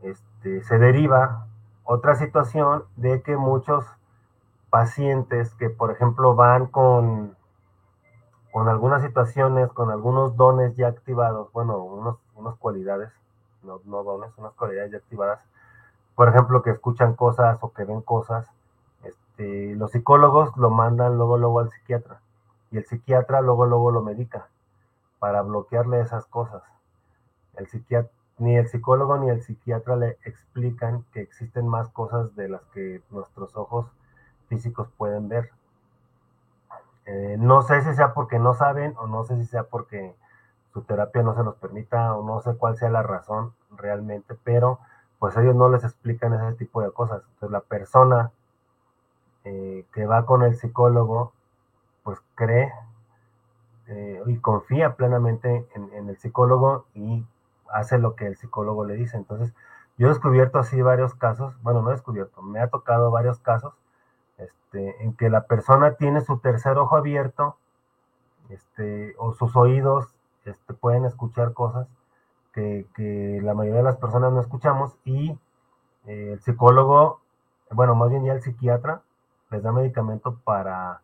este, se deriva otra situación de que muchos pacientes que, por ejemplo, van con, con algunas situaciones, con algunos dones ya activados, bueno, unos, unas cualidades, no, no dones, unas cualidades ya activadas, por ejemplo, que escuchan cosas o que ven cosas, este, los psicólogos lo mandan luego, luego al psiquiatra y el psiquiatra luego, luego lo medica para bloquearle esas cosas. El psiquiatra, ni el psicólogo ni el psiquiatra le explican que existen más cosas de las que nuestros ojos físicos pueden ver. Eh, no sé si sea porque no saben o no sé si sea porque su terapia no se los permita o no sé cuál sea la razón realmente, pero pues ellos no les explican ese tipo de cosas. Entonces la persona eh, que va con el psicólogo, pues cree eh, y confía plenamente en, en, el psicólogo y hace lo que el psicólogo le dice. Entonces, yo he descubierto así varios casos, bueno, no he descubierto, me ha tocado varios casos este, en que la persona tiene su tercer ojo abierto, este, o sus oídos este, pueden escuchar cosas que, que, la mayoría de las personas no escuchamos y eh, el psicólogo, bueno, más bien ya el psiquiatra, les da medicamento para,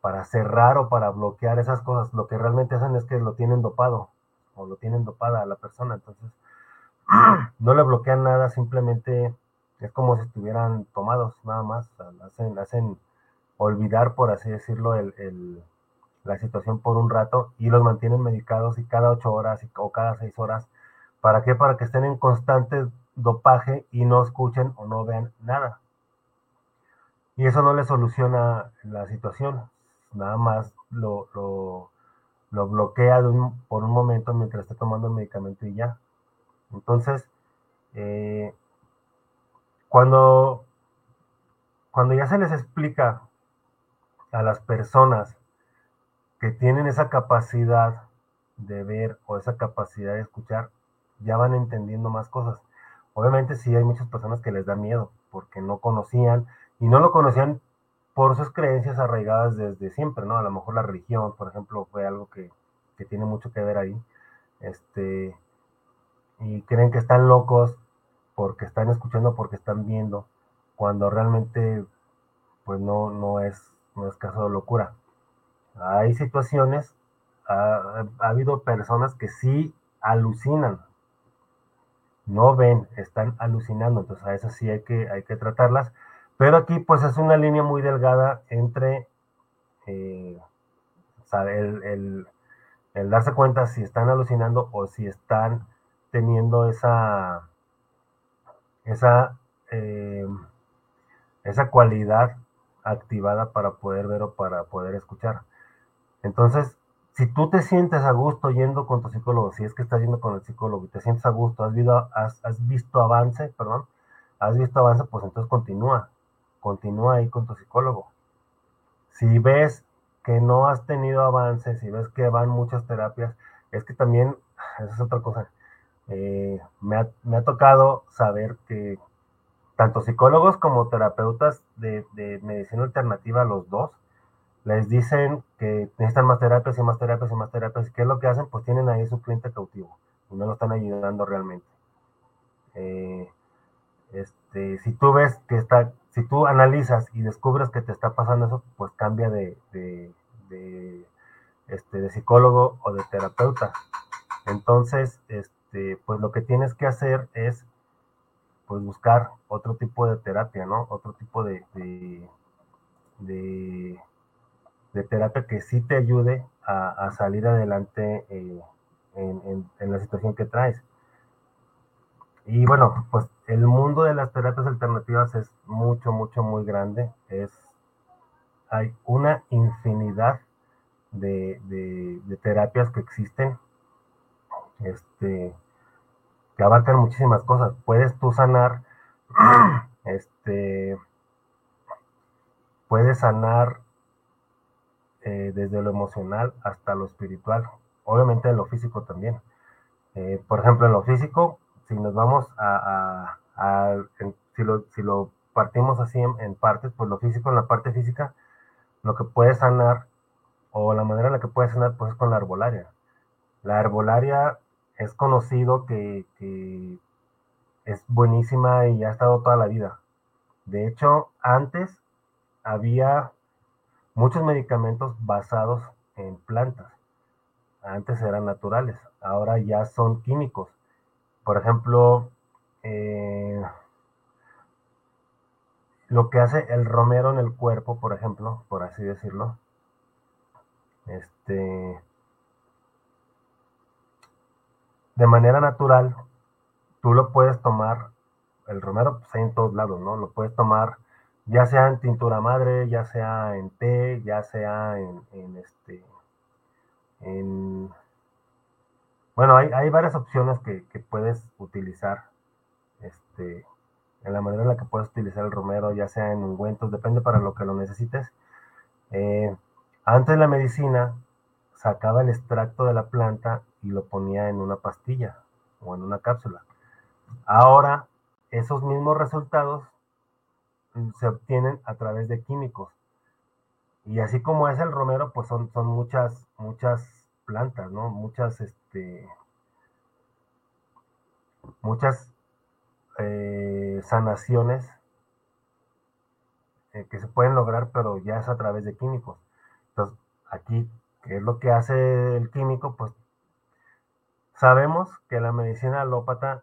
para cerrar o para bloquear esas cosas. Lo que realmente hacen es que lo tienen dopado o lo tienen dopada a la persona, entonces [clears throat] no le bloquean nada, simplemente es como si estuvieran tomados, nada más, hacen, hacen olvidar, por así decirlo, el, el, la situación por un rato y los mantienen medicados y cada ocho horas o cada seis horas. ¿Para qué? Para que estén en constante dopaje y no escuchen o no vean nada. Y eso no le soluciona la situación, nada más lo, lo, lo bloquea por un momento mientras esté tomando el medicamento y ya. Entonces, eh, cuando, cuando ya se les explica a las personas que tienen esa capacidad de ver o esa capacidad de escuchar, ya van entendiendo más cosas. Obviamente sí hay muchas personas que les da miedo porque no conocían y no lo conocían por sus creencias arraigadas desde siempre, ¿no? A lo mejor la religión, por ejemplo, fue algo que, que tiene mucho que ver ahí. Este, y creen que están locos porque están escuchando, porque están viendo, cuando realmente pues no, no, es, no es caso de locura. Hay situaciones, ha, ha habido personas que sí alucinan, no ven, están alucinando, entonces a esas sí hay que, hay que tratarlas, pero aquí pues es una línea muy delgada entre eh, el darse cuenta si están alucinando o si están teniendo esa, esa, eh, esa cualidad activada para poder ver o para poder escuchar. Entonces, si tú te sientes a gusto yendo con tu psicólogo, si es que estás yendo con el psicólogo y te sientes a gusto, has visto, has, has visto avance, perdón, has visto avance, pues entonces continúa, continúa ahí con tu psicólogo. Si ves que no has tenido avances, si ves que van muchas terapias, es que también, esa es otra cosa, eh, me, ha, me, ha, tocado saber que tanto psicólogos como terapeutas de, de, medicina alternativa, los dos, les dicen que necesitan más terapias y más terapias y más terapias. ¿Y qué es lo que hacen? Pues tienen ahí su cliente cautivo y no lo están ayudando realmente. Eh, este, si tú ves que está, si tú analizas y descubres que te está pasando eso, pues cambia de, de, de, este, de psicólogo o de terapeuta. Entonces, este, este, pues lo que tienes que hacer es pues buscar otro tipo de terapia, ¿no? Otro tipo de, de, terapia que sí te ayude a, salir adelante eh, en, en, la situación que traes. Y bueno, pues el mundo de las terapias alternativas es mucho, mucho, muy grande. Es, hay una infinidad de, de, de terapias que existen. Este, que abarcan muchísimas cosas. Puedes tú sanar, [clears throat] este, puedes sanar eh, desde lo emocional hasta lo espiritual, obviamente en lo físico también. Eh, por ejemplo, en lo físico, si nos vamos a, a, a en, si, lo, si lo partimos así en, partes, pues lo físico, en la parte física, lo que puede sanar, o la manera en la que puede sanar, pues es con la arbolaria. La arbolaria es conocido que, que es buenísima y ha estado toda la vida. De hecho, antes había muchos medicamentos basados en plantas. Antes eran naturales, ahora ya son químicos. Por ejemplo, eh, lo que hace el romero en el cuerpo, por ejemplo, por así decirlo, este, de manera natural, tú lo puedes tomar, el romero pues hay en todos lados, ¿no? Lo puedes tomar ya sea en tintura madre, ya sea en té, ya sea en, este, en, bueno, hay, hay varias opciones que, que, puedes utilizar, este, en la manera en la que puedes utilizar el romero, ya sea en ungüentos, depende para lo que lo necesites. Eh, antes la medicina sacaba el extracto de la planta y lo ponía en una pastilla o en una cápsula. Ahora, esos mismos resultados se obtienen a través de químicos. Y así como es el romero, pues son, son muchas, muchas plantas, ¿no? Muchas, este, muchas eh, sanaciones eh, que se pueden lograr, pero ya es a través de químicos. Entonces, aquí, ¿qué es lo que hace el químico? Pues sabemos que la medicina alópata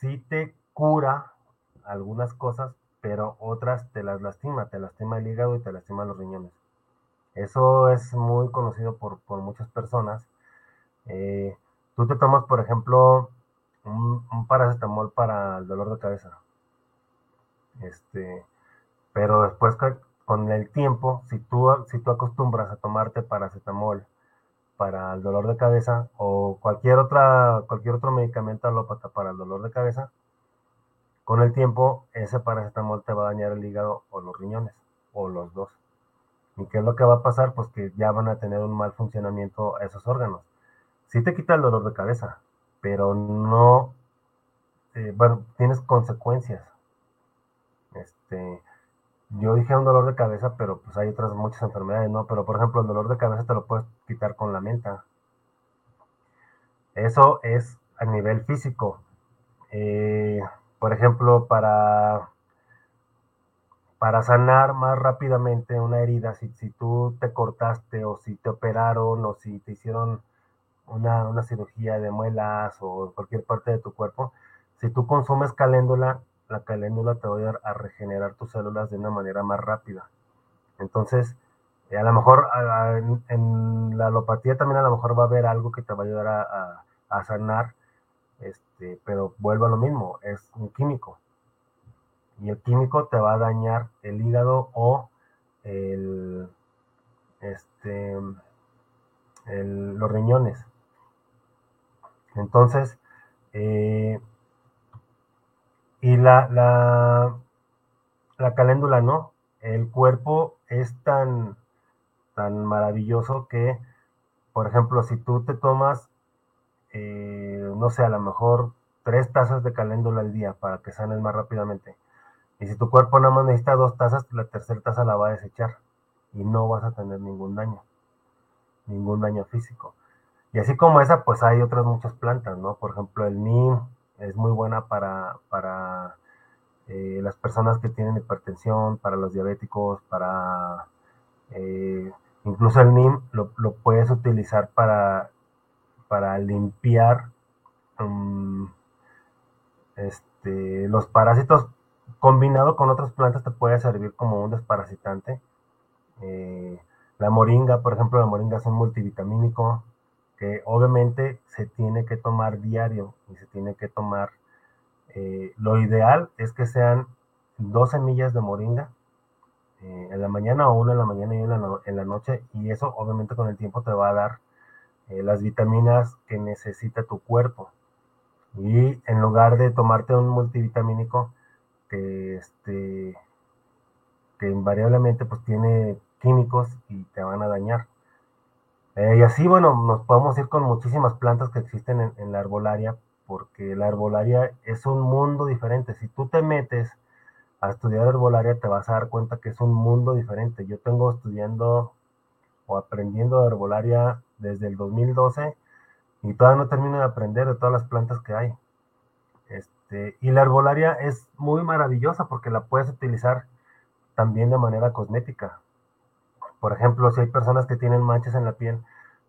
sí te cura algunas cosas, pero otras te las lastima, te lastima el hígado y te lastima los riñones. Eso es muy conocido por, muchas personas. Eh, tú te tomas, por ejemplo, un, paracetamol para el dolor de cabeza. Este, pero después con el tiempo, si tú, si tú acostumbras a tomarte paracetamol para el dolor de cabeza o cualquier, otra, cualquier otro medicamento alópata para el dolor de cabeza, con el tiempo ese paracetamol te va a dañar el hígado o los riñones o los dos. ¿Y qué es lo que va a pasar? Pues que ya van a tener un mal funcionamiento esos órganos. Sí te quita el dolor de cabeza, pero no, eh, bueno, tienes consecuencias. Este, yo dije un dolor de cabeza, pero pues hay otras muchas enfermedades, ¿no? Pero por ejemplo, el dolor de cabeza te lo puedes quitar con la menta. Eso es a nivel físico. Eh, por ejemplo, para, para sanar más rápidamente una herida, si, si tú te cortaste o si te operaron o si te hicieron una, cirugía de muelas o cualquier parte de tu cuerpo, si tú consumes caléndula, la caléndula te va a ayudar a regenerar tus células de una manera más rápida. Entonces, eh, a lo mejor en, la alopatía también a lo mejor va a haber algo que te va a ayudar a, sanar, este, pero vuelvo a lo mismo, es un químico. Y el químico te va a dañar el hígado o el, este, los riñones. Entonces, eh, y la, la, la caléndula no, el cuerpo es tan, tan maravilloso que, por ejemplo, si tú te tomas, eh, no sé, a lo mejor tres tazas de caléndula al día para que sanes más rápidamente. Y si tu cuerpo nada más necesita dos tazas, la tercera taza la va a desechar y no vas a tener ningún daño, ningún daño físico. Y así como esa, pues hay otras muchas plantas, ¿no? Por ejemplo, el NIM es muy buena para, para eh, las personas que tienen hipertensión, para los diabéticos, para... Eh, incluso el NIM lo, puedes utilizar para, para limpiar mm, este, los parásitos. Combinado con otras plantas te puede servir como un desparasitante. Eh, la moringa, por ejemplo, la moringa es un multivitamínico que obviamente se tiene que tomar diario y se tiene que tomar, eh, lo ideal es que sean dos semillas de moringa eh, en la mañana o una en la mañana y una en la, noche y eso obviamente con el tiempo te va a dar eh, las vitaminas que necesita tu cuerpo. Y en lugar de tomarte un multivitamínico que este que invariablemente pues tiene químicos y te van a dañar eh, y así, bueno, nos podemos ir con muchísimas plantas que existen en, la herbolaria, porque la herbolaria es un mundo diferente. Si tú te metes a estudiar herbolaria te vas a dar cuenta que es un mundo diferente. Yo tengo estudiando o aprendiendo herbolaria desde el 2012 y todavía no termino de aprender de todas las plantas que hay. Este, y la herbolaria es muy maravillosa porque la puedes utilizar también de manera cosmética. Por ejemplo, si hay personas que tienen manchas en la piel,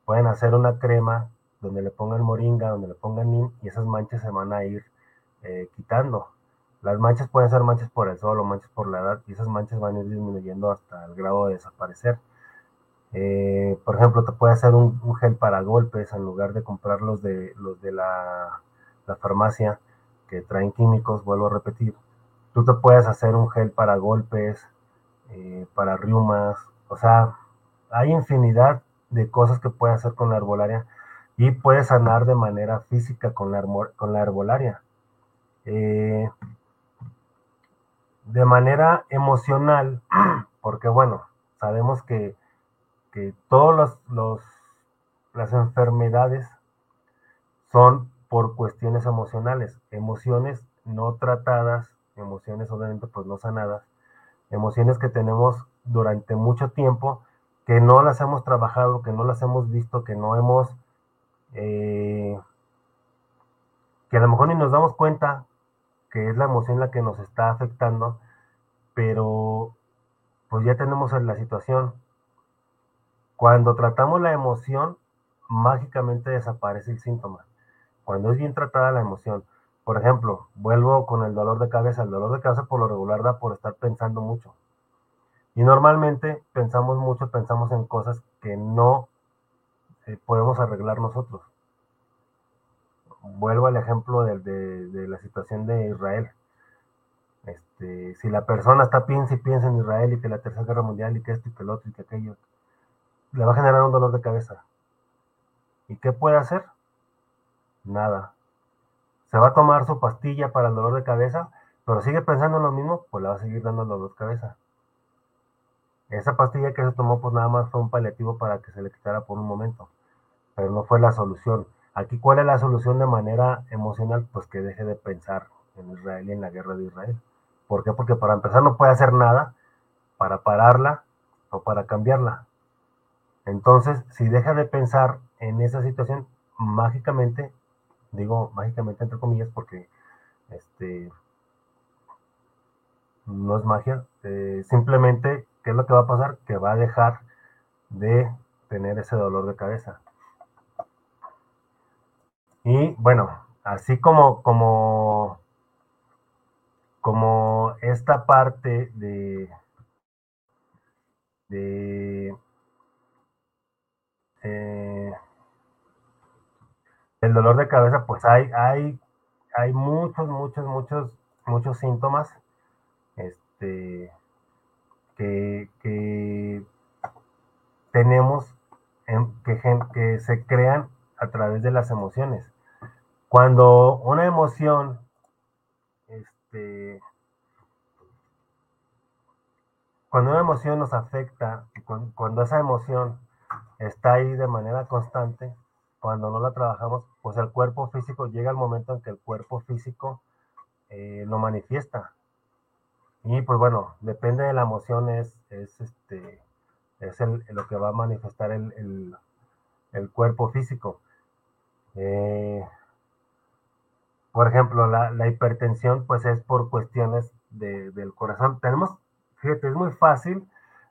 pueden hacer una crema donde le pongan moringa, donde le pongan nim y esas manchas se van a ir eh, quitando. Las manchas pueden ser manchas por el sol o manchas por la edad y esas manchas van a ir disminuyendo hasta el grado de desaparecer. Eh, por ejemplo, te puede hacer un, gel para golpes en lugar de comprar los de, los de la, farmacia que traen químicos, vuelvo a repetir. Tú te puedes hacer un gel para golpes, eh, para riumas, o sea, hay infinidad de cosas que puedes hacer con la herbolaria y puedes sanar de manera física con la, con la. Eh, de manera emocional, [clears throat] porque bueno, sabemos que que todas las enfermedades son por cuestiones emocionales, emociones no tratadas, emociones obviamente pues no sanadas, emociones que tenemos durante mucho tiempo, que no las hemos trabajado, que no las hemos visto, que no hemos, eh, que a lo mejor ni nos damos cuenta que es la emoción la que nos está afectando, pero pues ya tenemos la situación, cuando tratamos la emoción, mágicamente desaparece el síntoma. Cuando es bien tratada la emoción. Por ejemplo, vuelvo con el dolor de cabeza. El dolor de cabeza por lo regular da por estar pensando mucho. Y normalmente pensamos mucho, pensamos en cosas que no eh, podemos arreglar nosotros. Vuelvo al ejemplo de, la situación de Israel. Este, si la persona está piensa y piensa en Israel y que la tercera guerra mundial y que esto y que el otro y que aquello, le va a generar un dolor de cabeza. ¿Y qué puede hacer? Nada. Se va a tomar su pastilla para el dolor de cabeza, pero sigue pensando en lo mismo, pues le va a seguir dando dolor de cabeza. Esa pastilla que se tomó, pues nada más fue un paliativo para que se le quitara por un momento, pero no fue la solución. Aquí, ¿cuál es la solución de manera emocional? Pues que deje de pensar en Israel y en la guerra de Israel. ¿Por qué? Porque para empezar no puede hacer nada para pararla o para cambiarla. Entonces, si deja de pensar en esa situación, mágicamente, digo mágicamente entre comillas, porque este no es magia, eh, simplemente, ¿qué es lo que va a pasar? Que va a dejar de tener ese dolor de cabeza. Y bueno, así como, como, como esta parte de, de eh, el dolor de cabeza, pues hay, hay, hay muchos, muchos, muchos, muchos síntomas este, que, tenemos, que, que se crean a través de las emociones. Cuando una emoción, este, cuando una emoción nos afecta, cuando esa emoción está ahí de manera constante, cuando no la trabajamos, pues el cuerpo físico llega el momento en que el cuerpo físico eh, lo manifiesta. Y pues bueno, depende de la emoción, es, es, este, es lo que va a manifestar el, cuerpo físico. Eh, por ejemplo, la, hipertensión, pues es por cuestiones del corazón. Tenemos, fíjate, es muy fácil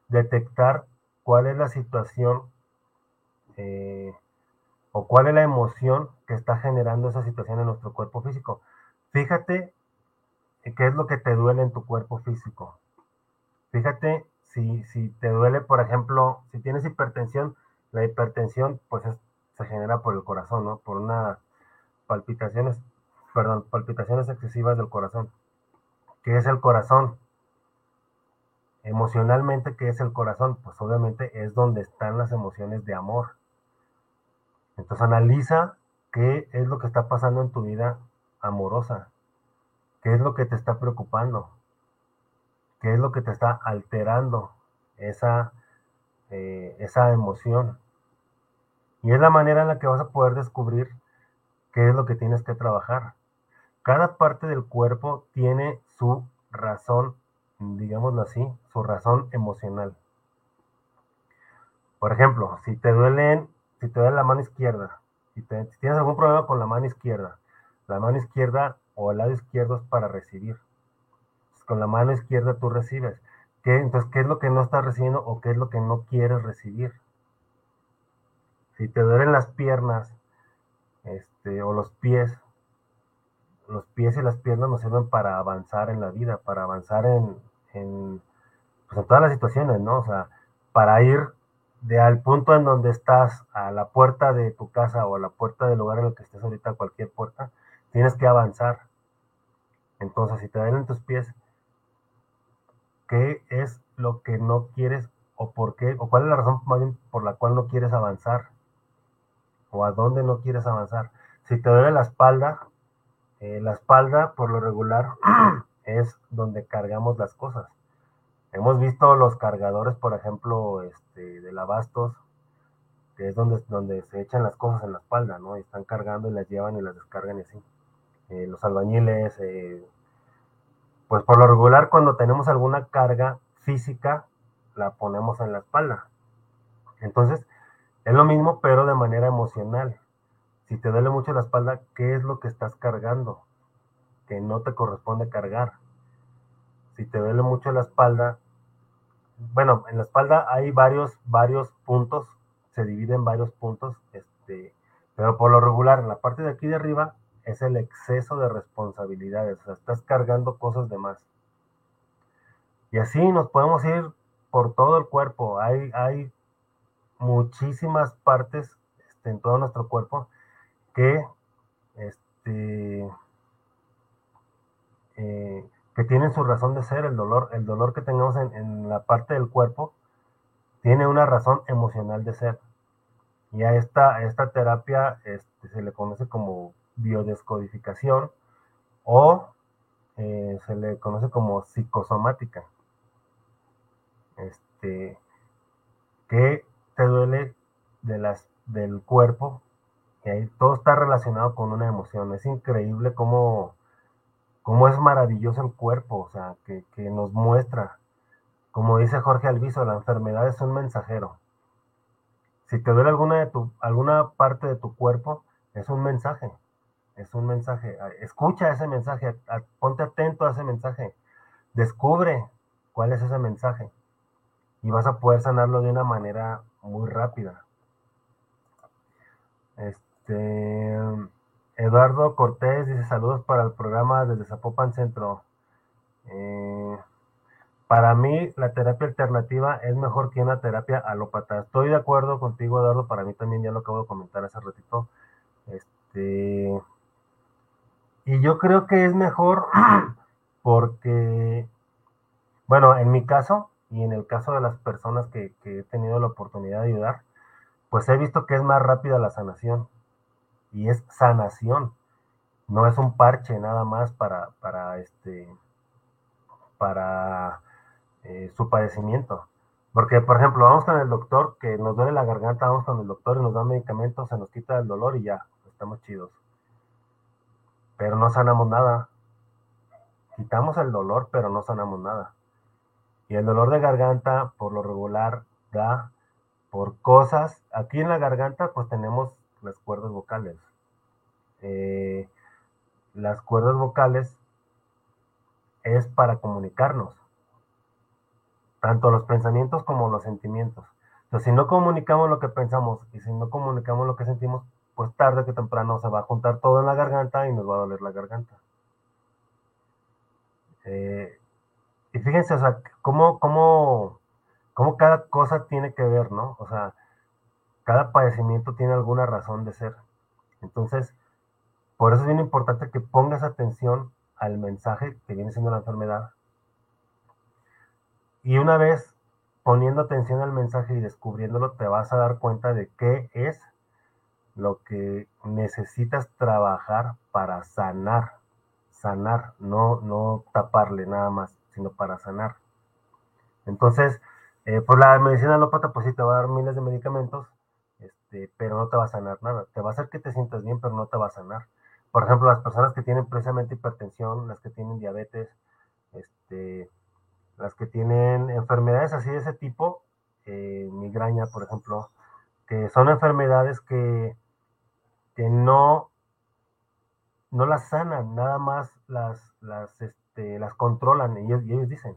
detectar cuál es la situación eh, o cuál es la emoción que está generando esa situación en nuestro cuerpo físico. Fíjate qué es lo que te duele en tu cuerpo físico. Fíjate si, si te duele, por ejemplo, si tienes hipertensión, la hipertensión pues se genera por el corazón, ¿no? Por unas palpitaciones, perdón, palpitaciones excesivas del corazón. ¿Qué es el corazón? Emocionalmente, ¿qué es el corazón? Pues obviamente es donde están las emociones de amor entonces analiza qué es lo que está pasando en tu vida amorosa, qué es lo que te está preocupando, qué es lo que te está alterando esa, eh, esa emoción. Y es la manera en la que vas a poder descubrir qué es lo que tienes que trabajar. Cada parte del cuerpo tiene su razón digámoslo así, su razón emocional. Por ejemplo, si te duelen, si te duele la mano izquierda, si, si tienes algún problema con la mano izquierda, la mano izquierda o el lado izquierdo es para recibir. Con la mano izquierda tú recibes. ¿Qué, entonces, ¿qué es lo que no estás recibiendo o qué es lo que no quieres recibir? Si te duelen las piernas este, o los pies, los pies y las piernas nos sirven para avanzar en la vida, para avanzar en, en, pues en todas las situaciones, ¿no? O sea, para ir de al punto en donde estás, a la puerta de tu casa o a la puerta del lugar en el que estés ahorita, cualquier puerta, tienes que avanzar. Entonces, si te duelen tus pies, ¿qué es lo que no quieres o por qué, o cuál es la razón por la cual no quieres avanzar? ¿O a dónde no quieres avanzar? Si te duele la espalda, eh, la espalda por lo regular [clears throat] es donde cargamos las cosas. Hemos visto los cargadores, por ejemplo, este, de lavastos, que es donde, donde se echan las cosas en la espalda, ¿no? Y están cargando y las llevan y las descargan y así. Eh, los albañiles, eh, pues por lo regular cuando tenemos alguna carga física, la ponemos en la espalda. Entonces, es lo mismo, pero de manera emocional. Si te duele mucho la espalda, ¿qué es lo que estás cargando? Que no te corresponde cargar. Si te duele mucho la espalda, bueno, en la espalda hay varios, varios puntos, se divide en varios puntos, este, pero por lo regular, en la parte de aquí de arriba es el exceso de responsabilidades, o sea, estás cargando cosas de más. Y así nos podemos ir por todo el cuerpo. Hay, hay muchísimas partes este, en todo nuestro cuerpo que, este, eh, que tienen su razón de ser, el dolor, el dolor que tengamos en, la parte del cuerpo tiene una razón emocional de ser. Y a esta, esta terapia este, se le conoce como biodescodificación o eh, se le conoce como psicosomática. Este, que te duele de las, del cuerpo y ahí todo está relacionado con una emoción. Es increíble cómo, cómo es maravilloso el cuerpo, o sea, que, que nos muestra. Como dice Jorge Alviso, la enfermedad es un mensajero. Si te duele alguna, de tu, alguna parte de tu cuerpo, es un mensaje es un mensaje. Escucha ese mensaje, ponte atento a ese mensaje. Descubre cuál es ese mensaje y vas a poder sanarlo de una manera muy rápida. Este Eduardo Cortés dice saludos para el programa desde Zapopan Centro. Eh, para mí la terapia alternativa es mejor que una terapia alópata. Estoy de acuerdo contigo, Eduardo. Para mí también ya lo acabo de comentar hace ratito. Este, y yo creo que es mejor [clears throat] porque, bueno, en mi caso y en el caso de las personas que, he tenido la oportunidad de ayudar, pues he visto que es más rápida la sanación. Y es sanación. No es un parche nada más para, para este, para eh, su padecimiento. Porque, por ejemplo, vamos con el doctor, que nos duele la garganta, vamos con el doctor y nos da medicamentos, se nos quita el dolor y ya, estamos chidos pero no sanamos nada. Quitamos el dolor, pero no sanamos nada. Y el dolor de garganta, por lo regular, da por cosas. Aquí en la garganta, pues tenemos las cuerdas vocales. Eh, las cuerdas vocales es para comunicarnos, tanto los pensamientos como los sentimientos. Entonces, si no comunicamos lo que pensamos y si no comunicamos lo que sentimos, pues tarde que temprano se va a juntar todo en la garganta y nos va a doler la garganta. Eh, y fíjense, o sea, cómo, cómo, cómo cada cosa tiene que ver, ¿no? O sea, cada padecimiento tiene alguna razón de ser. Entonces, por eso es bien importante que pongas atención al mensaje que viene siendo la enfermedad. Y una vez poniendo atención al mensaje y descubriéndolo, te vas a dar cuenta de qué es lo que necesitas trabajar para sanar, sanar, no, no taparle nada más, sino para sanar. Entonces, eh, por la medicina alópata, pues sí te va a dar miles de medicamentos, este, pero no te va a sanar nada. Te va a hacer que te sientas bien, pero no te va a sanar. Por ejemplo, las personas que tienen precisamente hipertensión, las que tienen diabetes, este, las que tienen enfermedades así de ese tipo, eh, migraña, por ejemplo, que son enfermedades que, que no, no las sanan, nada más las, las, este, las controlan. Y ellos, dicen,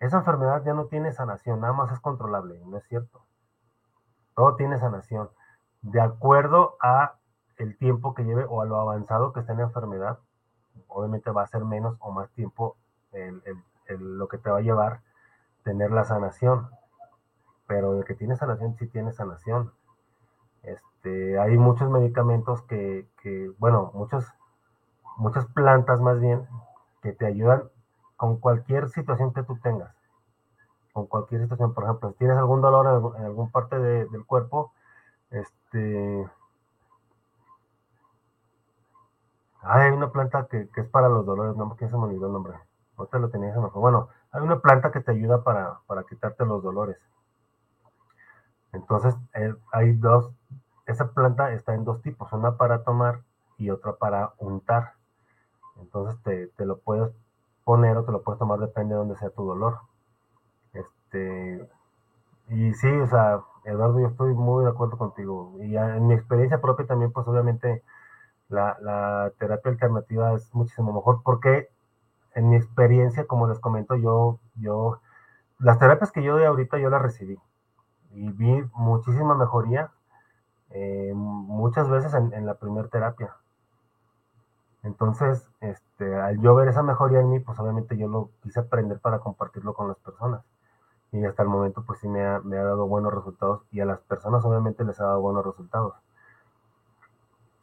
esa enfermedad ya no tiene sanación, nada más es controlable. No es cierto. Todo tiene sanación. De acuerdo a el tiempo que lleve o a lo avanzado que esté en la enfermedad, obviamente va a ser menos o más tiempo el, lo que te va a llevar tener la sanación. Pero de que tiene sanación, sí tiene sanación. Este, hay muchos medicamentos que, bueno, muchos, muchas plantas más bien, que te ayudan con cualquier situación que tú tengas. Con cualquier situación, por ejemplo, si tienes algún dolor en, alguna parte del cuerpo, este, hay una planta que, es para los dolores, no que se me olvidó el nombre. te lo tenías Bueno, hay una planta que te ayuda para, para quitarte los dolores. Entonces, eh, hay dos, esa planta está en dos tipos, una para tomar y otra para untar. Entonces, te, te lo puedes poner o te lo puedes tomar, depende de dónde sea tu dolor. Este, y sí, o sea, Eduardo, yo estoy muy de acuerdo contigo. Y en mi experiencia propia también, pues obviamente la, terapia alternativa es muchísimo mejor porque en mi experiencia, como les comento, yo, yo, las terapias que yo doy ahorita yo las recibí y vi muchísima mejoría eh, muchas veces en, la primera terapia. Entonces, este, al yo ver esa mejoría en mí, pues obviamente yo lo quise aprender para compartirlo con las personas. Y hasta el momento, pues sí me ha, me ha dado buenos resultados y a las personas obviamente les ha dado buenos resultados.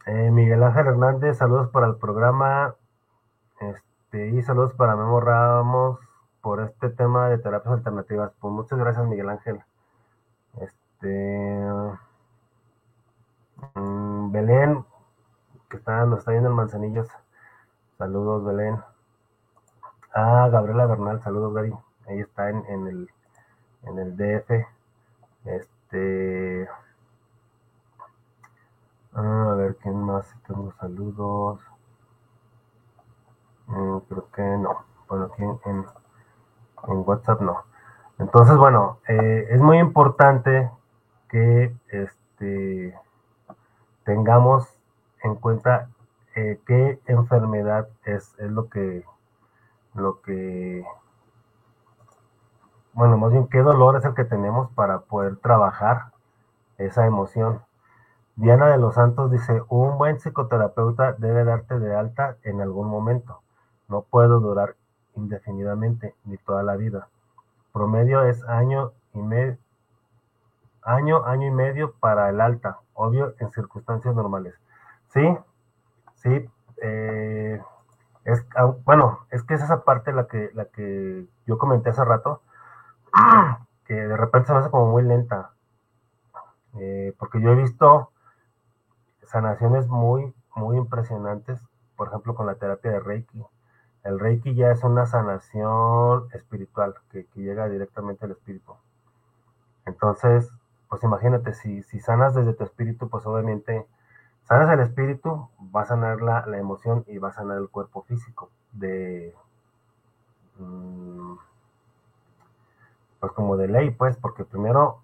Eh, Miguel Ángel Hernández, saludos para el programa. Este, y saludos para Memo Ramos por este tema de terapias alternativas. Pues muchas gracias, Miguel Ángel. Este. Mm, Belén, que está, nos está viendo el Manzanillos. Saludos, Belén. Ah, Gabriela Bernal, saludos, Gary. Ahí está en, en el, en el DF. Este. Ah, a ver, ¿quién más? Tengo saludos. Mm, creo que no. Bueno, aquí en, WhatsApp no. Entonces, bueno, eh, es muy importante que este, tengamos en cuenta eh, qué enfermedad es, es lo que, lo que, bueno, más bien qué dolor es el que tenemos para poder trabajar esa emoción. Diana de los Santos dice, un buen psicoterapeuta debe darte de alta en algún momento. No puedo durar indefinidamente ni toda la vida. Promedio es año y medio, año, año y medio para el alta, obvio en circunstancias normales. Sí, sí, eh, es, ah, bueno, es que es esa parte la que, la que yo comenté hace rato, que de repente se me hace como muy lenta, eh, porque yo he visto sanaciones muy, muy impresionantes, por ejemplo, con la terapia de Reiki. El Reiki ya es una sanación espiritual que, llega directamente al espíritu. Entonces, pues imagínate, si, si sanas desde tu espíritu, pues obviamente sanas el espíritu, va a sanar la, emoción y va a sanar el cuerpo físico de... Mm, pues como de ley, pues, porque primero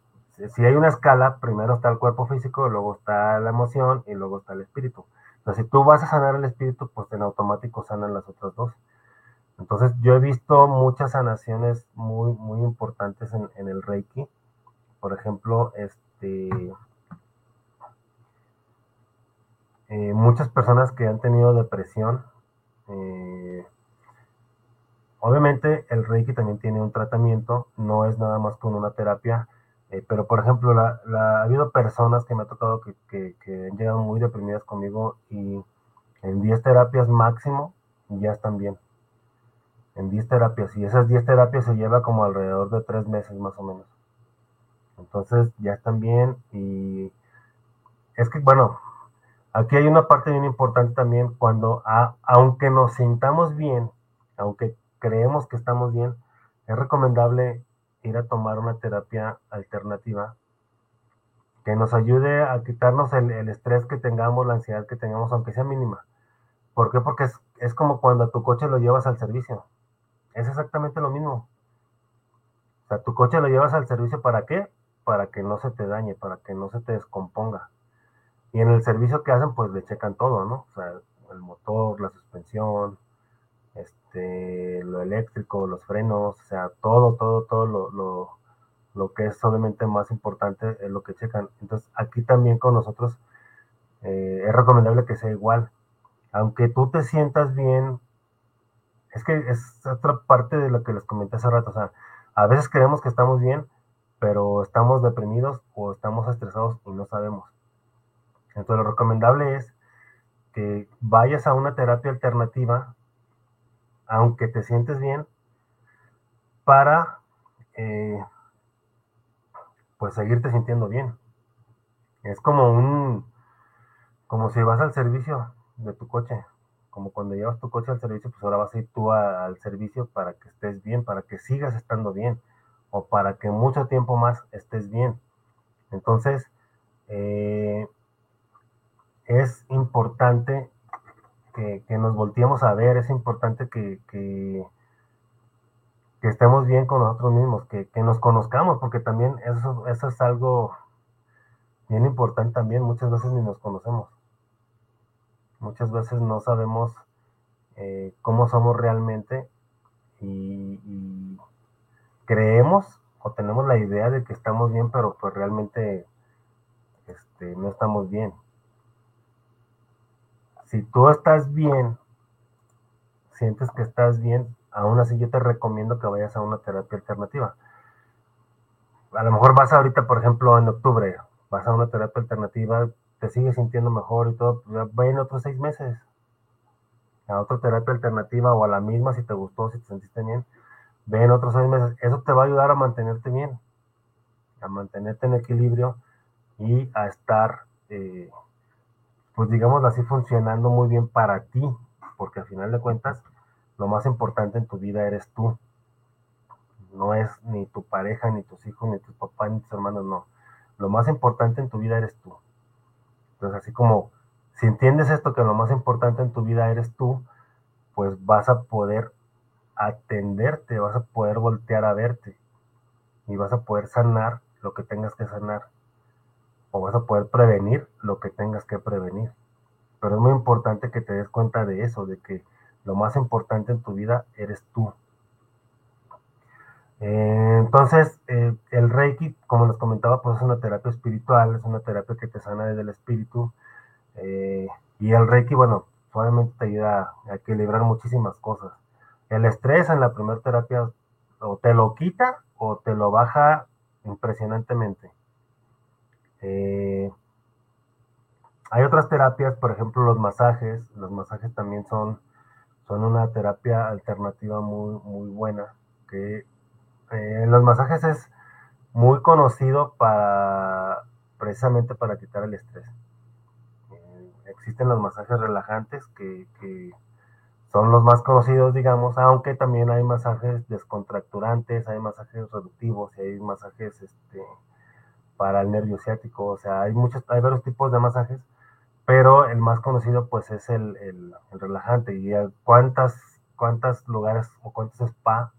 si hay una escala, primero está el cuerpo físico, luego está la emoción y luego está el espíritu. Entonces, si tú vas a sanar el espíritu, pues en automático sanan las otras dos. Entonces, yo he visto muchas sanaciones muy, muy importantes en, el Reiki. Por ejemplo, este, eh, muchas personas que han tenido depresión. Eh, obviamente, el Reiki también tiene un tratamiento, no es nada más con una terapia eh, pero, por ejemplo, la, ha habido personas que me ha tocado que, que, han llegado muy deprimidas conmigo y en 10 terapias máximo ya están bien. En 10 terapias. Y esas 10 terapias se lleva como alrededor de 3 meses más o menos. Entonces ya están bien y es que, bueno, aquí hay una parte bien importante también cuando, aunque nos sintamos bien, aunque creemos que estamos bien, es recomendable ir a tomar una terapia alternativa que nos ayude a quitarnos el, estrés que tengamos, la ansiedad que tengamos, aunque sea mínima. ¿Por qué? Porque es, como cuando tu coche lo llevas al servicio. Es exactamente lo mismo. sea, tu coche lo llevas al servicio para qué? Para que no se te dañe, para que no se te descomponga. Y en el servicio que hacen, pues le checan todo, ¿no? O sea, el motor, la suspensión, este, lo eléctrico, los frenos, o sea, todo, todo, todo lo, lo, que es obviamente más importante es lo que checan. Entonces, aquí también con nosotros eh, es recomendable que sea igual. Aunque tú te sientas bien, es que es otra parte de lo que les comenté hace rato, o sea, a veces creemos que estamos bien, pero estamos deprimidos o estamos estresados y no sabemos. Entonces, lo recomendable es que vayas a una terapia alternativa aunque te sientes bien, para eh, pues seguirte sintiendo bien. Es como un, como si vas al servicio de tu coche, como cuando llevas tu coche al servicio, pues ahora vas a ir tú al servicio para que estés bien, para que sigas estando bien, o para que mucho tiempo más estés bien. Entonces, eh, es importante que, nos volteemos a ver, es importante que, que, estemos bien con nosotros mismos, que, nos conozcamos, porque también eso, eso es algo bien importante también, muchas veces ni nos conocemos. Muchas veces no sabemos eh, cómo somos realmente y, creemos o tenemos la idea de que estamos bien, pero pues realmente este, no estamos bien si tú estás bien, sientes que estás bien, aún así yo te recomiendo que vayas a una terapia alternativa. A lo mejor vas ahorita, por ejemplo, en octubre, vas a una terapia alternativa, te sigues sintiendo mejor y todo, ven otros seis meses a otra terapia alternativa o a la misma si te gustó, si te sentiste bien, ven otros seis meses. Eso te va a ayudar a mantenerte bien, a mantenerte en equilibrio y a estar eh, pues digamos así, funcionando muy bien para ti, porque al final de cuentas, lo más importante en tu vida eres tú. No es ni tu pareja, ni tus hijos, ni tus papás, ni tus hermanos, no. Lo más importante en tu vida eres tú. Entonces, así como, si entiendes esto, que lo más importante en tu vida eres tú, pues vas a poder atenderte, vas a poder voltear a verte y vas a poder sanar lo que tengas que sanar o vas a poder prevenir lo que tengas que prevenir. Pero es muy importante que te des cuenta de eso, de que lo más importante en tu vida eres tú. Eh, entonces, eh, el Reiki, como les comentaba, pues es una terapia espiritual, es una terapia que te sana desde el espíritu. Eh, y el Reiki, bueno, obviamente te ayuda a equilibrar muchísimas cosas. El estrés en la primera terapia o te lo quita o te lo baja impresionantemente. Hay otras terapias, por ejemplo, los masajes. Los masajes también son, son una terapia alternativa muy, muy buena. Que eh, los masajes es muy conocido para precisamente para quitar el estrés. Eh, existen los masajes relajantes que, son los más conocidos, digamos, aunque también hay masajes descontracturantes, hay masajes reductivos y hay masajes este, para el nervio ciático, o sea, hay muchos, hay varios tipos de masajes, pero el más conocido pues es el, el, relajante y cuántas, cuántas lugares o cuántos spa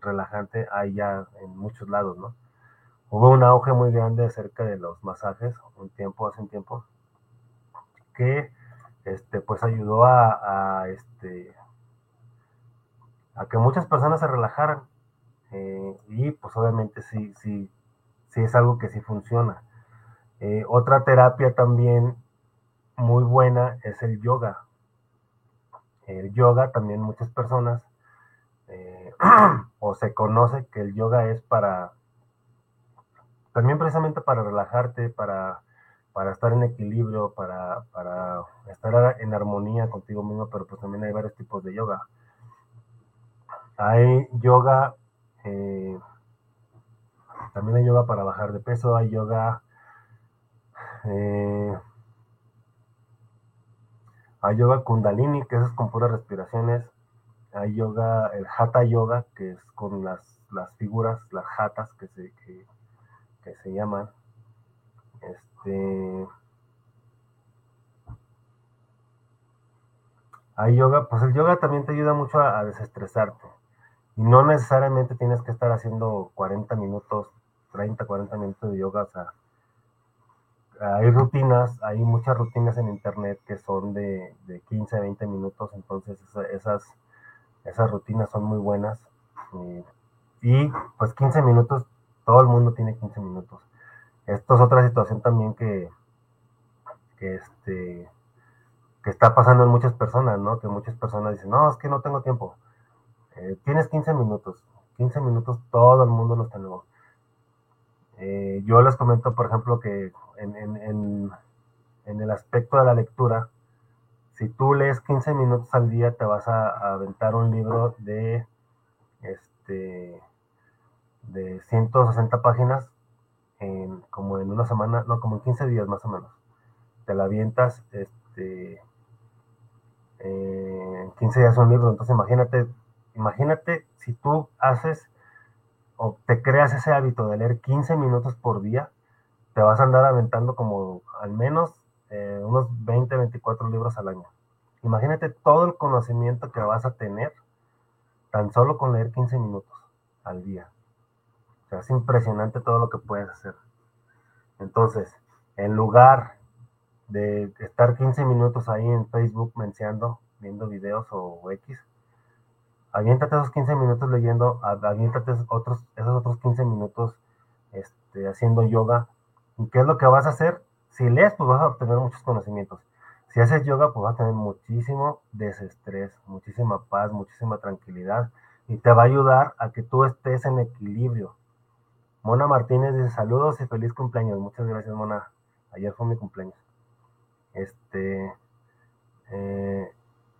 relajante hay ya en muchos lados, ¿no? Hubo un auge muy grande acerca de los masajes, un tiempo, hace un tiempo, que este, pues ayudó a, este, a que muchas personas se relajaran. Eh, y pues obviamente sí, sí, sí es algo que sí funciona. Eh, otra terapia también muy buena es el yoga. El yoga también muchas personas eh, [clears throat] o se conoce que el yoga es para también precisamente para relajarte, para, para estar en equilibrio, para, para, estar en armonía contigo mismo, pero pues también hay varios tipos de yoga. Hay yoga eh, también hay yoga para bajar de peso, hay yoga... Eh, hay yoga kundalini, que es con puras respiraciones. Hay yoga, el hatha yoga, que es con las, las figuras, las hatas que se, que, se llaman. Este. Hay yoga, pues el yoga también te ayuda mucho a, a desestresarte. Y no necesariamente tienes que estar haciendo 40 minutos, 30, 40 minutos de yoga. O sea, hay rutinas, hay muchas rutinas en internet que son de, de 15, 20 minutos. Entonces esas, esas rutinas son muy buenas. Y, y pues 15 minutos, todo el mundo tiene 15 minutos. Esto es otra situación también que, que, este, que está pasando en muchas personas, ¿no? Que muchas personas dicen, no, es que no tengo tiempo. Eh, tienes 15 minutos. 15 minutos todo el mundo los tenemos. Eh, yo les comento, por ejemplo, que en, en, en, el aspecto de la lectura, si tú lees 15 minutos al día, te vas a, aventar un libro de, este, de 160 páginas en, como en una semana, no, como en 15 días más o menos. Te la avientas este, en 15 días un libro. Entonces imagínate, imagínate si tú haces o te creas ese hábito de leer 15 minutos por día, te vas a andar aventando como al menos eh, unos 20, 24 libros al año. Imagínate todo el conocimiento que vas a tener tan solo con leer 15 minutos al día. O sea, es impresionante todo lo que puedes hacer. Entonces, en lugar de estar 15 minutos ahí en Facebook mencionando, viendo videos o X, aviéntate esos 15 minutos leyendo, aviéntate otros, esos otros 15 minutos este, haciendo yoga. ¿Y qué es lo que vas a hacer? Si lees, pues vas a obtener muchos conocimientos. Si haces yoga, pues vas a tener muchísimo desestrés, muchísima paz, muchísima tranquilidad y te va a ayudar a que tú estés en equilibrio. Mona Martínez dice saludos y feliz cumpleaños. Muchas gracias, Mona. Ayer fue mi cumpleaños. Este, eh,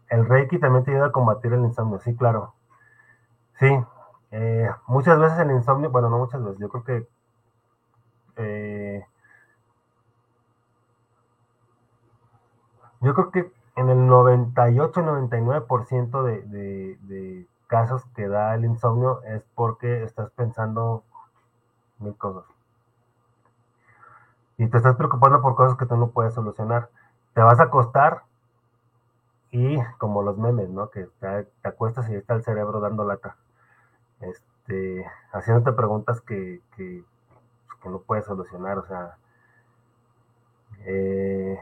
el Reiki también te ayuda a combatir el insomnio. Sí, claro. Sí, eh, muchas veces el insomnio, bueno, no muchas veces, yo creo que eh, yo creo que en el 98-99% de, de, de casos que da el insomnio es porque estás pensando mil cosas. Y te estás preocupando por cosas que tú no puedes solucionar. Te vas a acostar y como los memes, ¿no? Que te, acuestas y está el cerebro dando lata. Este, haciéndote preguntas que, que, pues, que no puedes solucionar. O sea, eh,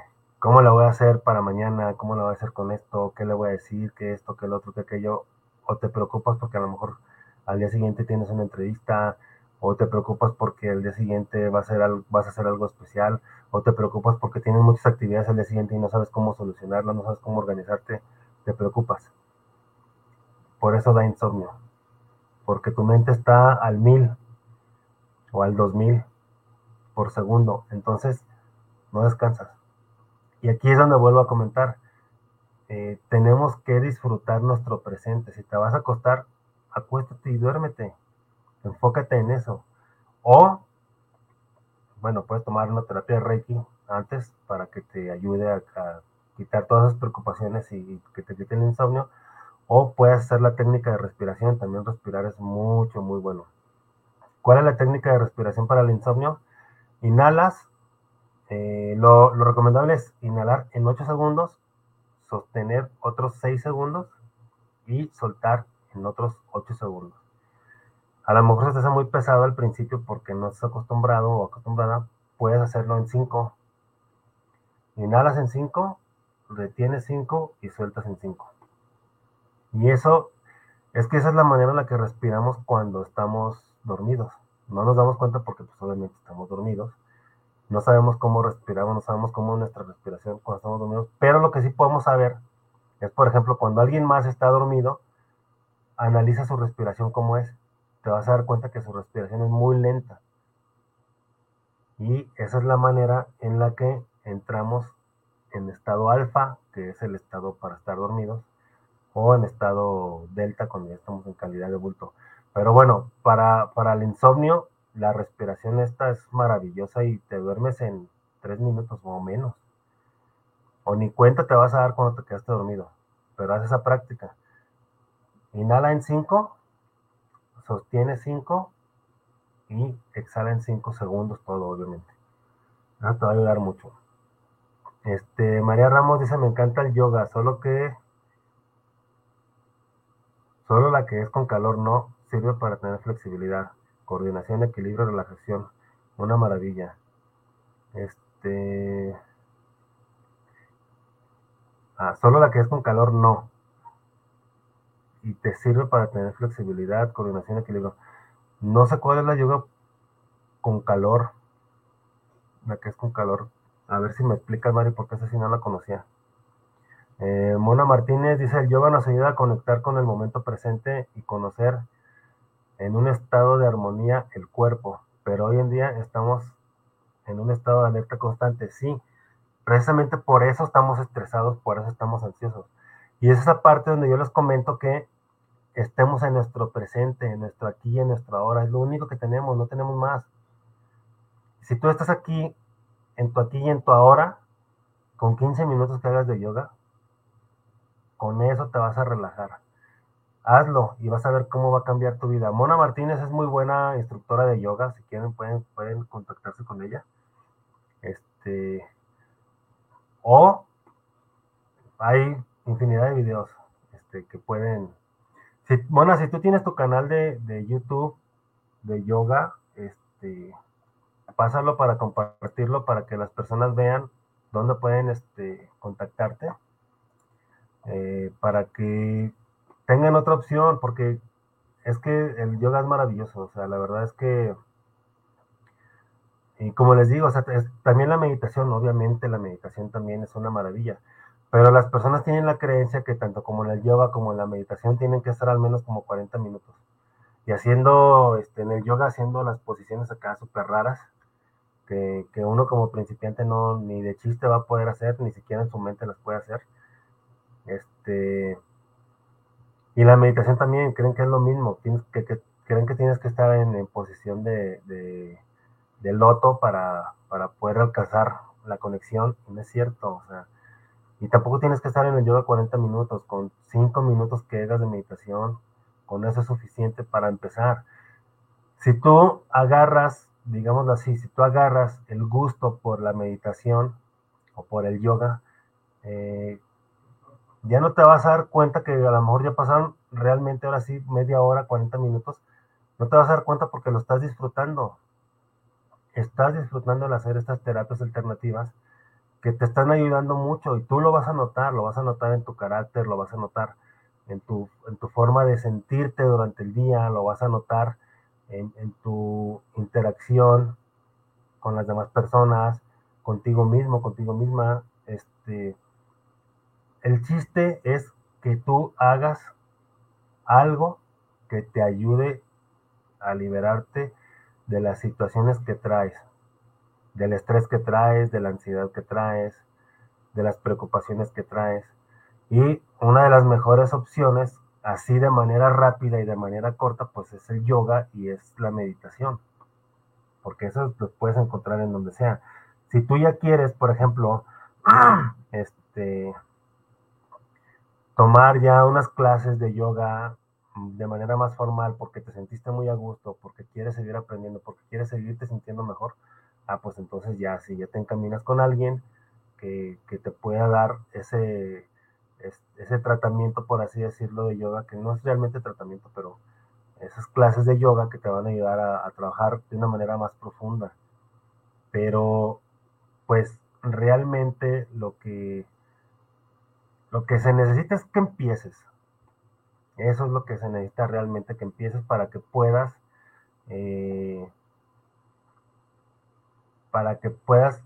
¿cómo la voy a hacer para mañana? ¿Cómo la voy a hacer con esto? ¿Qué le voy a decir? ¿Qué esto? ¿Qué el otro? ¿Qué aquello? O te preocupas porque a lo mejor al día siguiente tienes una entrevista o te preocupas porque el día siguiente va a ser vas a hacer algo especial, o te preocupas porque tienes muchas actividades al día siguiente y no sabes cómo solucionarlas, no sabes cómo organizarte, te preocupas. Por eso da insomnio, porque tu mente está al mil o al dos mil por segundo, entonces no descansas. Y aquí es donde vuelvo a comentar, eh, tenemos que disfrutar nuestro presente. Si te vas a acostar, acuéstate y duérmete enfócate en eso. O, bueno, puedes tomar una terapia de Reiki antes para que te ayude a, quitar todas esas preocupaciones y, que te quite el insomnio. O puedes hacer la técnica de respiración. También respirar es mucho, muy bueno. ¿Cuál es la técnica de respiración para el insomnio? Inhalas. Lo, lo recomendable es inhalar en 8 segundos, sostener otros 6 segundos y soltar en otros 8 segundos. A lo mejor se te hace muy pesado al principio porque no estás acostumbrado o acostumbrada. Puedes hacerlo en 5. Inhalas en 5, retienes 5 y sueltas en 5. Y eso es que esa es la manera en la que respiramos cuando estamos dormidos. No nos damos cuenta porque pues obviamente estamos dormidos. No sabemos cómo respiramos, no sabemos cómo es nuestra respiración cuando estamos dormidos. Pero lo que sí podemos saber es, por ejemplo, cuando alguien más está dormido, analiza su respiración cómo es te vas a dar cuenta que su respiración es muy lenta. Y esa es la manera en la que entramos en estado alfa, que es el estado para estar dormidos, o en estado delta cuando ya estamos en calidad de bulto. Pero bueno, para, para el insomnio, la respiración esta es maravillosa y te duermes en tres minutos o menos. O ni cuenta te vas a dar cuando te quedaste dormido, pero haz esa práctica. Inhala en cinco sostiene 5 y exhala en 5 segundos todo, obviamente. Eso te va a ayudar mucho. Este, María Ramos dice, me encanta el yoga, solo que Solo la que es con calor no sirve para tener flexibilidad, coordinación, equilibrio, relajación. Una maravilla. Este. Ah, solo la que es con calor no. Y te sirve para tener flexibilidad, coordinación, equilibrio. No sé cuál es la yoga con calor. La que es con calor. A ver si me explicas, Mari, porque esa sí no la conocía. Eh, Mona Martínez dice, el yoga nos ayuda a conectar con el momento presente y conocer en un estado de armonía el cuerpo, pero hoy en día estamos en un estado de alerta constante, sí, precisamente por eso estamos estresados, por eso estamos ansiosos. Y es esa parte donde yo les comento que estemos en nuestro presente, en nuestro aquí, en nuestro ahora, es lo único que tenemos, no tenemos más. Si tú estás aquí, en tu aquí y en tu ahora, con 15 minutos que hagas de yoga, con eso te vas a relajar. Hazlo y vas a ver cómo va a cambiar tu vida. Mona Martínez es muy buena instructora de yoga. Si quieren, pueden, pueden contactarse con ella. Este. O hay infinidad de videos este, que pueden. Si, Mona, si tú tienes tu canal de, de YouTube de yoga, este, pásalo para compartirlo para que las personas vean dónde pueden este, contactarte eh, para que tengan otra opción, porque es que el yoga es maravilloso, o sea, la verdad es que, y como les digo, también la meditación, obviamente la meditación también es una maravilla, pero las personas tienen la creencia que tanto como en el yoga como en la meditación tienen que estar al menos como 40 minutos. Y haciendo, este, en el yoga, haciendo las posiciones acá súper raras, que, que uno como principiante no, ni de chiste va a poder hacer, ni siquiera en su mente las puede hacer este, y la meditación también, creen que es lo mismo, tienes que, creen que tienes que estar en, posición de, de, loto para, para, poder alcanzar la conexión, no es cierto, o sea, y tampoco tienes que estar en el yoga 40 minutos, con 5 minutos que hagas de meditación, con eso es suficiente para empezar. Si tú agarras, digámoslo así, si tú agarras el gusto por la meditación o por el yoga, eh, ya no te vas a dar cuenta que a lo mejor ya pasaron realmente ahora sí media hora, 40 minutos. No te vas a dar cuenta porque lo estás disfrutando. Estás disfrutando de hacer estas terapias alternativas que te están ayudando mucho y tú lo vas a notar, lo vas a notar en tu carácter, lo vas a notar en tu, en tu forma de sentirte durante el día, lo vas a notar en, en tu interacción con las demás personas, contigo mismo, contigo misma. Este, el chiste es que tú hagas algo que te ayude a liberarte de las situaciones que traes, del estrés que traes, de la ansiedad que traes, de las preocupaciones que traes. Y una de las mejores opciones, así de manera rápida y de manera corta, pues es el yoga y es la meditación. Porque eso lo puedes encontrar en donde sea. Si tú ya quieres, por ejemplo, [clears throat] este, tomar ya unas clases de yoga de manera más formal porque te sentiste muy a gusto, porque quieres seguir aprendiendo, porque quieres seguirte sintiendo mejor, ah, pues entonces ya, si ya te encaminas con alguien que, te pueda dar ese, ese tratamiento, por así decirlo, de yoga, que no es realmente tratamiento, pero esas clases de yoga que te van a ayudar a trabajar de una manera más profunda. Pero, pues, realmente lo que lo que se necesita es que empieces. Eso es lo que se necesita realmente, que empieces para que puedas, eh, para que puedas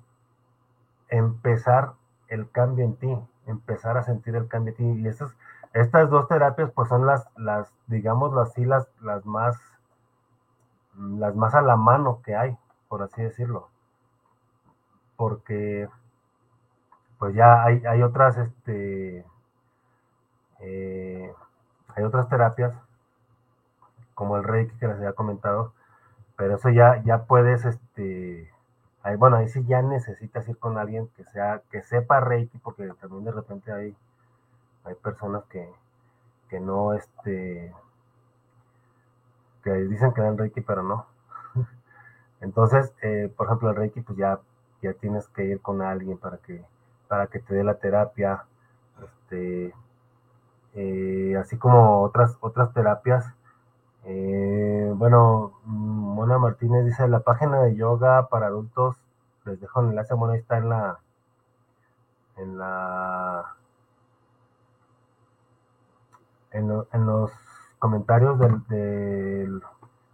empezar el cambio en ti, empezar a sentir el cambio en ti. Y esas, estas dos terapias, pues son las, las digamos así, las, las más, las más a la mano que hay, por así decirlo. Porque pues ya hay, hay otras, este, eh, hay otras terapias, como el Reiki que les había comentado, pero eso ya, ya puedes, este, ahí, bueno, ahí sí ya necesitas ir con alguien que sea, que sepa Reiki, porque también de repente hay, hay personas que, que no, este, que dicen que dan Reiki, pero no. [laughs] Entonces, eh, por ejemplo, el Reiki, pues ya, ya tienes que ir con alguien para que para que te dé la terapia. Este, eh, así como otras, otras terapias. Eh, bueno, Mona Martínez dice, la página de yoga para adultos, les dejo el enlace, bueno, ahí está en la, en la, en, los comentarios de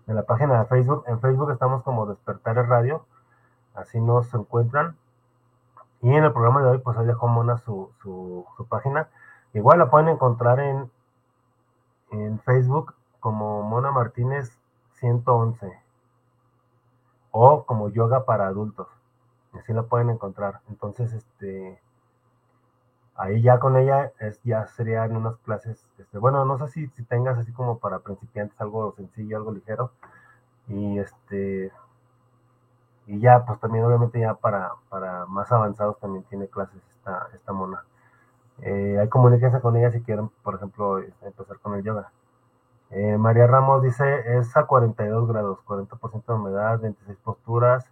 la página de Facebook. En Facebook estamos como Despertar el Radio, así nos encuentran. Y en el programa de hoy, pues ahí dejó Mona su, su, su página. Igual la pueden encontrar en, en Facebook como Mona Martínez 111 o como yoga para adultos. Así la pueden encontrar. Entonces, este, ahí ya con ella es, ya serían unas clases, este, bueno, no sé si, si tengas así como para principiantes algo sencillo, algo ligero. Y este, y ya, pues también obviamente ya para, para más avanzados también tiene clases esta, esta mona. Eh, comunicación con ella si quieren, por ejemplo, este, empezar con el yoga. Eh, María Ramos dice, es a 42 grados, 40% de humedad, 26 posturas,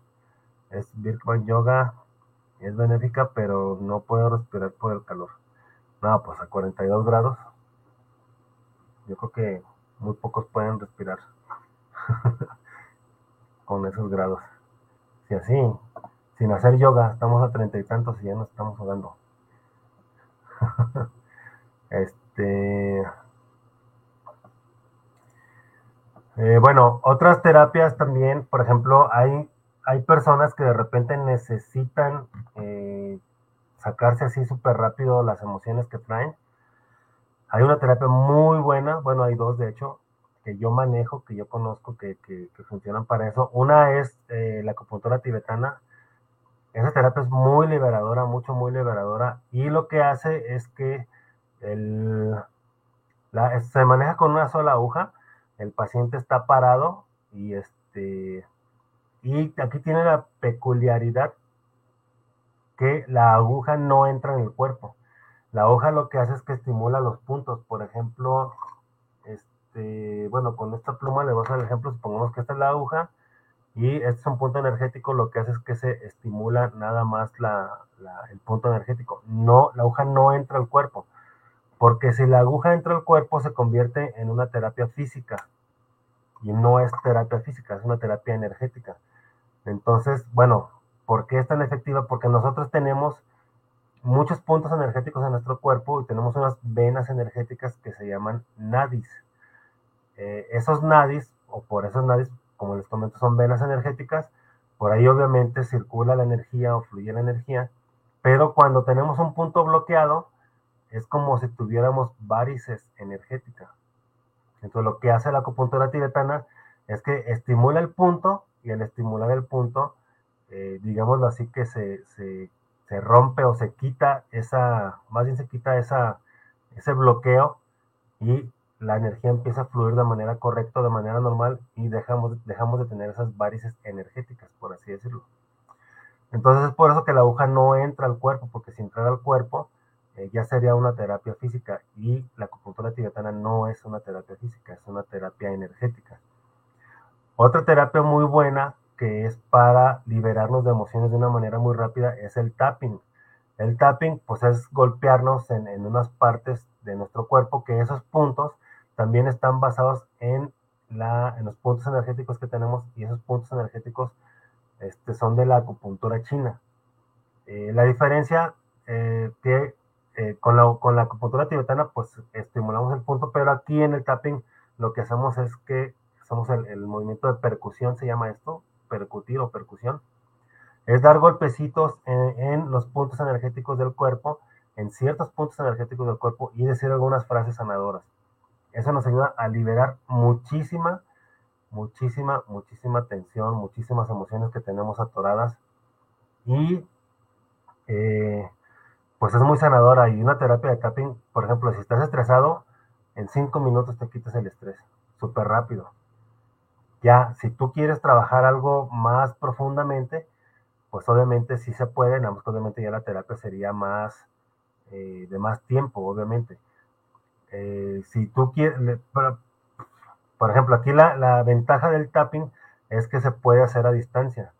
es Birkman Yoga, es benéfica, pero no puedo respirar por el calor. No, pues a 42 grados, yo creo que muy pocos pueden respirar [laughs] con esos grados. Si así, sin hacer yoga, estamos a treinta y tantos y ya nos estamos jugando. [laughs] este. Eh, bueno, otras terapias también, por ejemplo, hay, hay personas que de repente necesitan eh, sacarse así súper rápido las emociones que traen. Hay una terapia muy buena, bueno, hay dos de hecho, que yo manejo, que yo conozco, que, funcionan para eso. Una es eh, la acupuntura tibetana. Esa terapia es muy liberadora, mucho, muy liberadora. Y lo que hace es que el, se maneja con una sola aguja. El paciente está parado y este y aquí tiene la peculiaridad que la aguja no entra en el cuerpo. La aguja lo que hace es que estimula los puntos. Por ejemplo, este, bueno, con esta pluma le voy a hacer el ejemplo, supongamos que esta es la aguja y este es un punto energético, lo que hace es que se estimula nada más el punto energético. No, la aguja no entra al cuerpo, porque si la aguja entra al cuerpo se convierte en una terapia física y no es terapia física, es una terapia energética. Entonces, bueno, ¿por qué es tan efectiva? Porque nosotros tenemos muchos puntos energéticos en nuestro cuerpo y tenemos unas venas energéticas que se llaman nadis. Eh, esos nadis, o por esos nadis, como les comento, son venas energéticas, por ahí obviamente circula la energía o fluye la energía, pero cuando tenemos un punto bloqueado, es como si tuviéramos varices energéticas. Entonces lo que hace la acupuntura tibetana es que estimula el punto y al estimular el punto, eh, digámoslo así, que se, se, se, rompe o se quita esa, más bien se quita esa, ese bloqueo y la energía empieza a fluir de manera correcta, de manera normal y dejamos, dejamos de tener esas varices energéticas, por así decirlo. Entonces es por eso que la aguja no entra al cuerpo, porque si entrara al cuerpo eh, ya sería una terapia física y la acupuntura tibetana no es una terapia física, es una terapia energética. Otra terapia muy buena que es para liberarnos de emociones de una manera muy rápida es el tapping. El tapping pues es golpearnos en, en unas partes de nuestro cuerpo que esos puntos también están basados en, la, en los puntos energéticos que tenemos y esos puntos energéticos este, son de la acupuntura china. Eh, la diferencia eh, que eh, con, la, con la acupuntura tibetana, pues estimulamos el punto, pero aquí en el tapping lo que hacemos es que hacemos el, movimiento de percusión, se llama esto, percutir o percusión, es dar golpecitos en, en, los puntos energéticos del cuerpo, en ciertos puntos energéticos del cuerpo y decir algunas frases sanadoras. Eso nos ayuda a liberar muchísima, muchísima, muchísima tensión, muchísimas emociones que tenemos atoradas. Y eh, pues es muy sanadora. Y una terapia de tapping, por ejemplo, si estás estresado, en cinco minutos te quitas el estrés, súper rápido. Ya, si tú quieres trabajar algo más profundamente, pues obviamente sí se puede, nada obviamente ya la terapia sería más, eh, de más tiempo, obviamente. Eh, si tú quieres, por, ejemplo, aquí la, ventaja del tapping es que se puede hacer a distancia.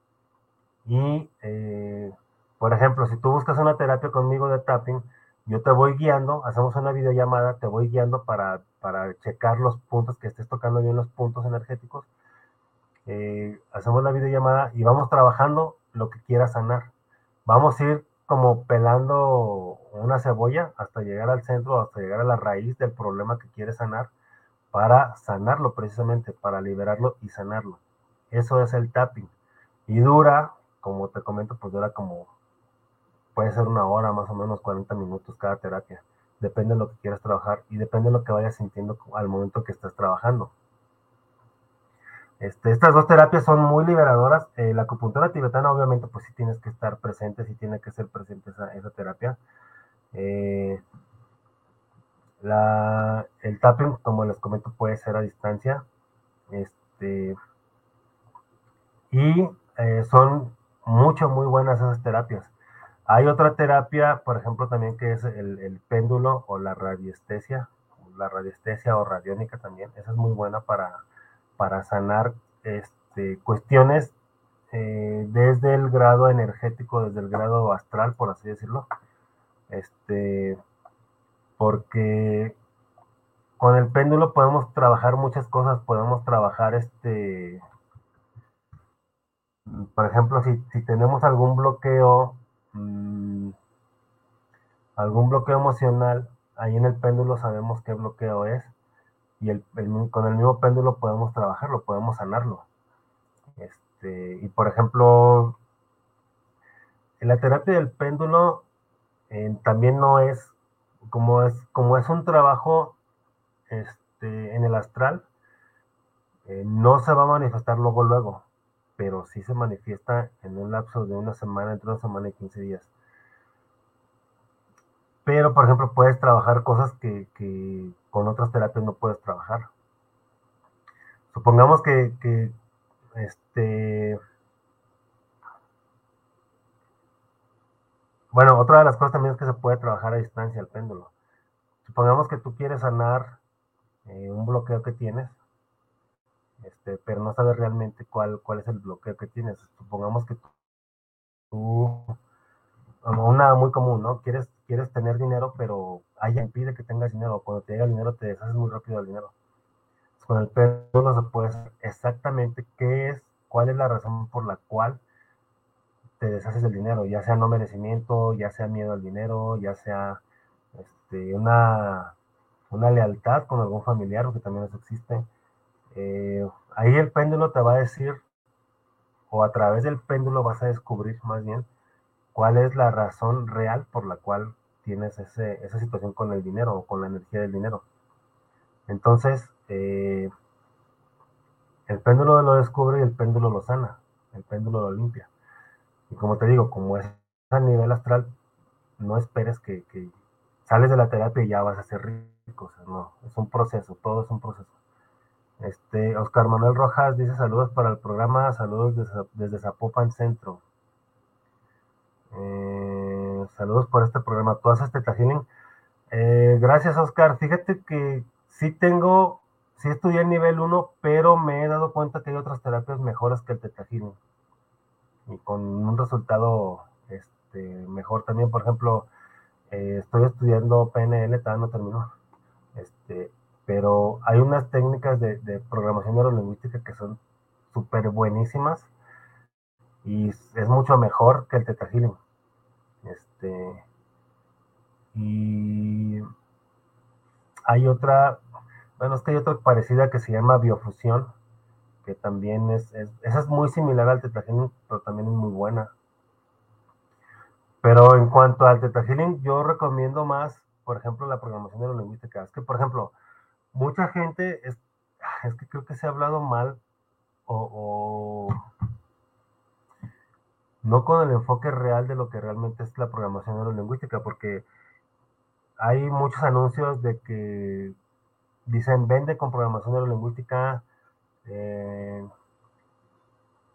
Y, eh, por ejemplo, si tú buscas una terapia conmigo de tapping, yo te voy guiando, hacemos una videollamada, te voy guiando para, para checar los puntos, que estés tocando bien los puntos energéticos. Eh, hacemos la videollamada y vamos trabajando lo que quieras sanar. Vamos a ir como pelando una cebolla hasta llegar al centro, hasta llegar a la raíz del problema que quieres sanar, para sanarlo precisamente, para liberarlo y sanarlo. Eso es el tapping. Y dura, como te comento, pues dura como puede ser una hora, más o menos 40 minutos cada terapia. Depende de lo que quieras trabajar y depende de lo que vayas sintiendo al momento que estás trabajando. Este, estas dos terapias son muy liberadoras. Eh, la acupuntura tibetana, obviamente, pues sí tienes que estar presente, sí tiene que ser presente esa, esa terapia. Eh, la, el tapping, como les comento, puede ser a distancia. Este, y eh, son mucho, muy buenas esas terapias. Hay otra terapia, por ejemplo, también que es el, péndulo o la radiestesia, la radiestesia o radiónica también. Esa es muy buena para, para sanar este, cuestiones eh, desde el grado energético, desde el grado astral, por así decirlo. Este, porque con el péndulo podemos trabajar muchas cosas, podemos trabajar este, por ejemplo, si, si tenemos algún bloqueo Mm, algún bloqueo emocional, ahí en el péndulo sabemos qué bloqueo es y el, con el mismo péndulo podemos trabajarlo, podemos sanarlo. Este, y por ejemplo, la terapia del péndulo eh, también no es como es como es un trabajo este, en el astral, eh, no se va a manifestar luego luego pero sí se manifiesta en un lapso de una semana, entre una semana y 15 días. Pero, por ejemplo, puedes trabajar cosas que, con otras terapias no puedes trabajar. Supongamos que, que este, Bueno, otra de las cosas también es que se puede trabajar a distancia el péndulo. Supongamos que tú quieres sanar eh, un bloqueo que tienes, este, pero no sabes realmente cuál, cuál es el bloqueo que tienes. Supongamos que tú, como una muy común, ¿no? Quieres, quieres tener dinero, pero alguien impide que tengas dinero. Cuando te llega el dinero, te deshaces muy rápido del dinero. Con el no se puede saber exactamente qué es, cuál es la razón por la cual te deshaces del dinero, ya sea no merecimiento, ya sea miedo al dinero, ya sea este, una, una lealtad con algún familiar, porque también eso existe, eh, ahí el péndulo te va a decir, o a través del péndulo vas a descubrir más bien cuál es la razón real por la cual tienes esa situación con el dinero o con la energía del dinero. Entonces, eh, el péndulo lo descubre y el péndulo lo sana, el péndulo lo limpia. Y como te digo, como es a nivel astral, no esperes que, que sales de la terapia y ya vas a ser rico. no, es un proceso, todo es un proceso. Este, Oscar Manuel Rojas dice saludos para el programa, saludos desde, Zapopan Centro. Eh, saludos por este programa. ¿Tú haces Teta Healing? Eh, gracias, Oscar. Fíjate que sí tengo, sí estudié el nivel 1, pero me he dado cuenta que hay otras terapias mejores que el Teta Healing. Y con un resultado este, mejor también. Por ejemplo, eh, estoy estudiando PNL, todavía no termino. Este, pero hay unas técnicas de, programación neurolingüística que son súper buenísimas y es mucho mejor que el Teta Healing. Este, y hay otra, bueno, es que hay otra parecida que se llama biofusión, que también es, esa es muy similar al Teta Healing, pero también es muy buena. Pero en cuanto al Teta Healing, yo recomiendo más, por ejemplo, la programación neurolingüística. Es que, por ejemplo, mucha gente, es, es que creo que se ha hablado mal o, no con el enfoque real de lo que realmente es la programación neurolingüística, porque hay muchos anuncios de que dicen vende con programación neurolingüística, eh,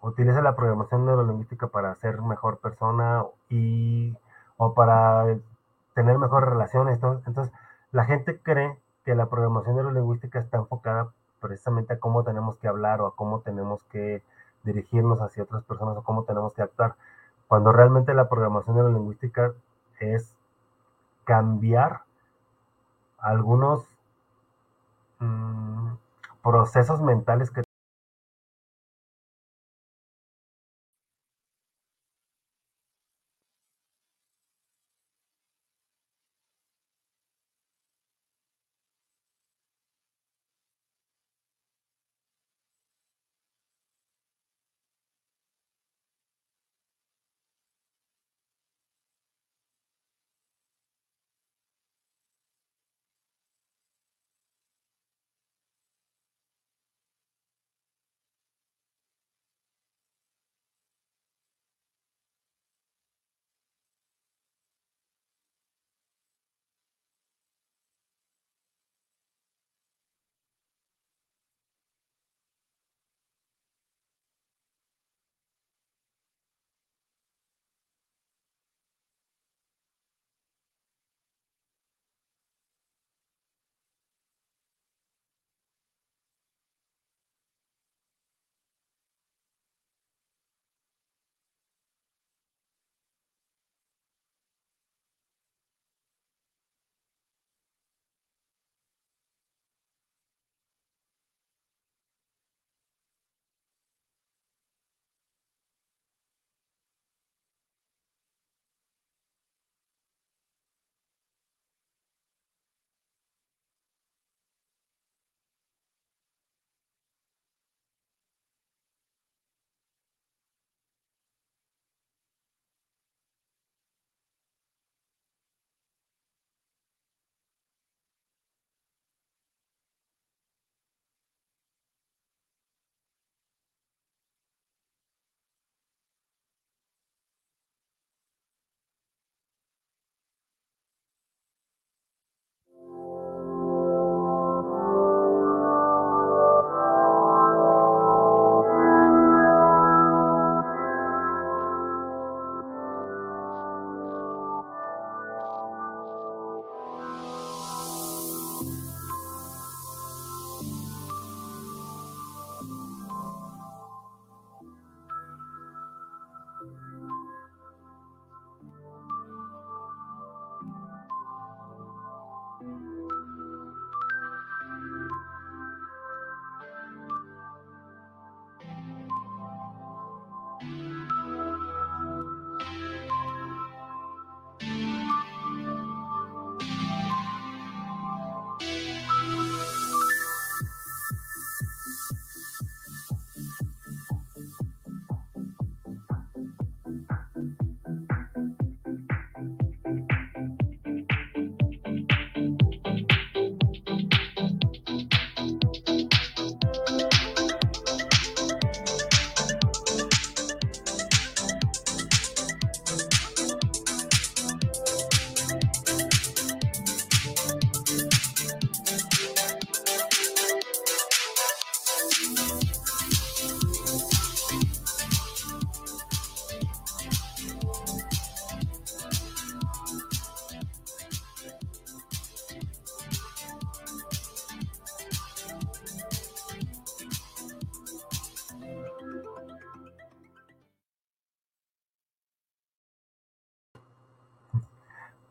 utiliza la programación neurolingüística para ser mejor persona y o para tener mejores relaciones. entonces la gente cree que la programación neurolingüística está enfocada precisamente a cómo tenemos que hablar o a cómo tenemos que dirigirnos hacia otras personas o cómo tenemos que actuar, cuando realmente la programación neurolingüística es cambiar algunos mm, procesos mentales que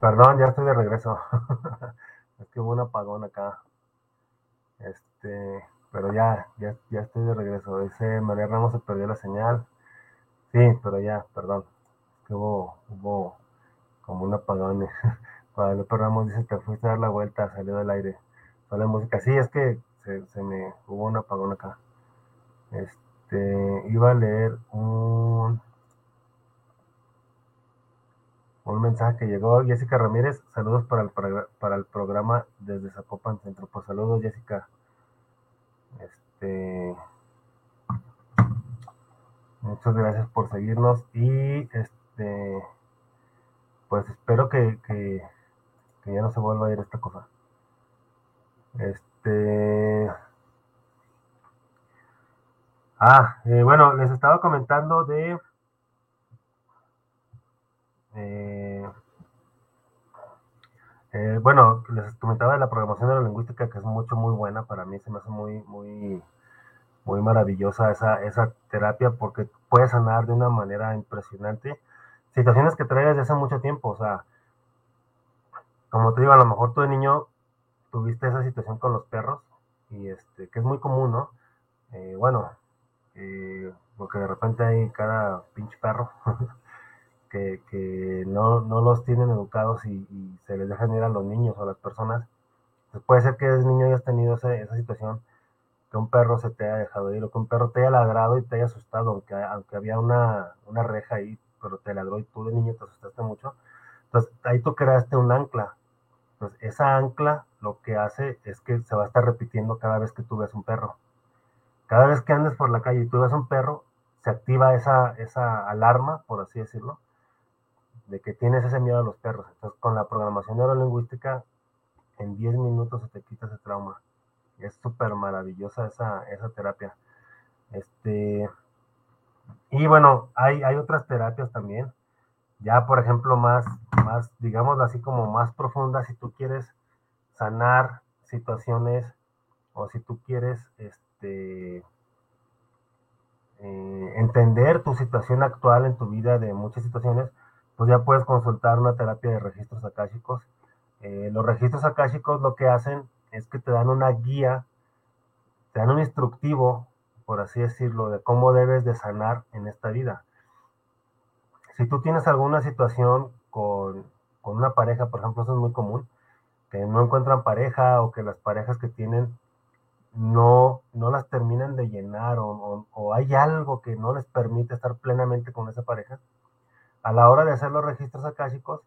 Perdón, ya estoy de regreso. [laughs] es que hubo un apagón acá. Este, pero ya, ya, ya estoy de regreso. Dice María Ramos se perdió la señal. Sí, pero ya, perdón. Es que hubo, hubo como un apagón. [laughs] Guadalupe Ramos dice, te fuiste a dar la vuelta, salió del aire. Sale música. Sí, es que se, se me hubo un apagón acá. Este, iba a leer un un mensaje que llegó Jessica Ramírez, saludos para el, para el programa desde Zapopan Centro. Pues saludos Jessica. Este, muchas gracias por seguirnos y este, pues espero que, que, ya no se vuelva a ir esta cosa. Este, ah, eh, bueno, les estaba comentando de eh, eh, bueno, les comentaba de la programación de la lingüística que es mucho, muy buena. Para mí se me hace muy, muy, muy maravillosa esa, esa terapia porque puede sanar de una manera impresionante situaciones que traes desde hace mucho tiempo. O sea, como te digo, a lo mejor tú de niño tuviste esa situación con los perros y este, que es muy común, ¿no? Eh, bueno, eh, porque de repente hay cada pinche perro [laughs] que, que no, no, los tienen educados y, se les dejan ir a los niños o a las personas. Pues puede ser que desde niño hayas tenido esa, esa, situación, que un perro se te haya dejado ir o que un perro te haya ladrado y te haya asustado, aunque, aunque había una, una reja ahí, pero te ladró y tú de niño te asustaste mucho. Entonces ahí tú creaste un ancla. Entonces esa ancla lo que hace es que se va a estar repitiendo cada vez que tú ves un perro. Cada vez que andes por la calle y tú ves un perro, se activa esa, esa alarma, por así decirlo, de que tienes ese miedo a los perros. Entonces, con la programación neurolingüística, en 10 minutos se te quita ese trauma. Es súper maravillosa esa, esa terapia. Este, y bueno, hay, hay otras terapias también. Ya, por ejemplo, más, más, digamos así como más profundas, si tú quieres sanar situaciones o si tú quieres este, eh, entender tu situación actual en tu vida de muchas situaciones, pues ya puedes consultar una terapia de registros akáshicos. Eh, los registros akáshicos lo que hacen es que te dan una guía, te dan un instructivo, por así decirlo, de cómo debes de sanar en esta vida. Si tú tienes alguna situación con, con una pareja, por ejemplo, eso es muy común, que no encuentran pareja o que las parejas que tienen no, no las terminan de llenar o, o, o, hay algo que no les permite estar plenamente con esa pareja, a la hora de hacer los registros akáshicos,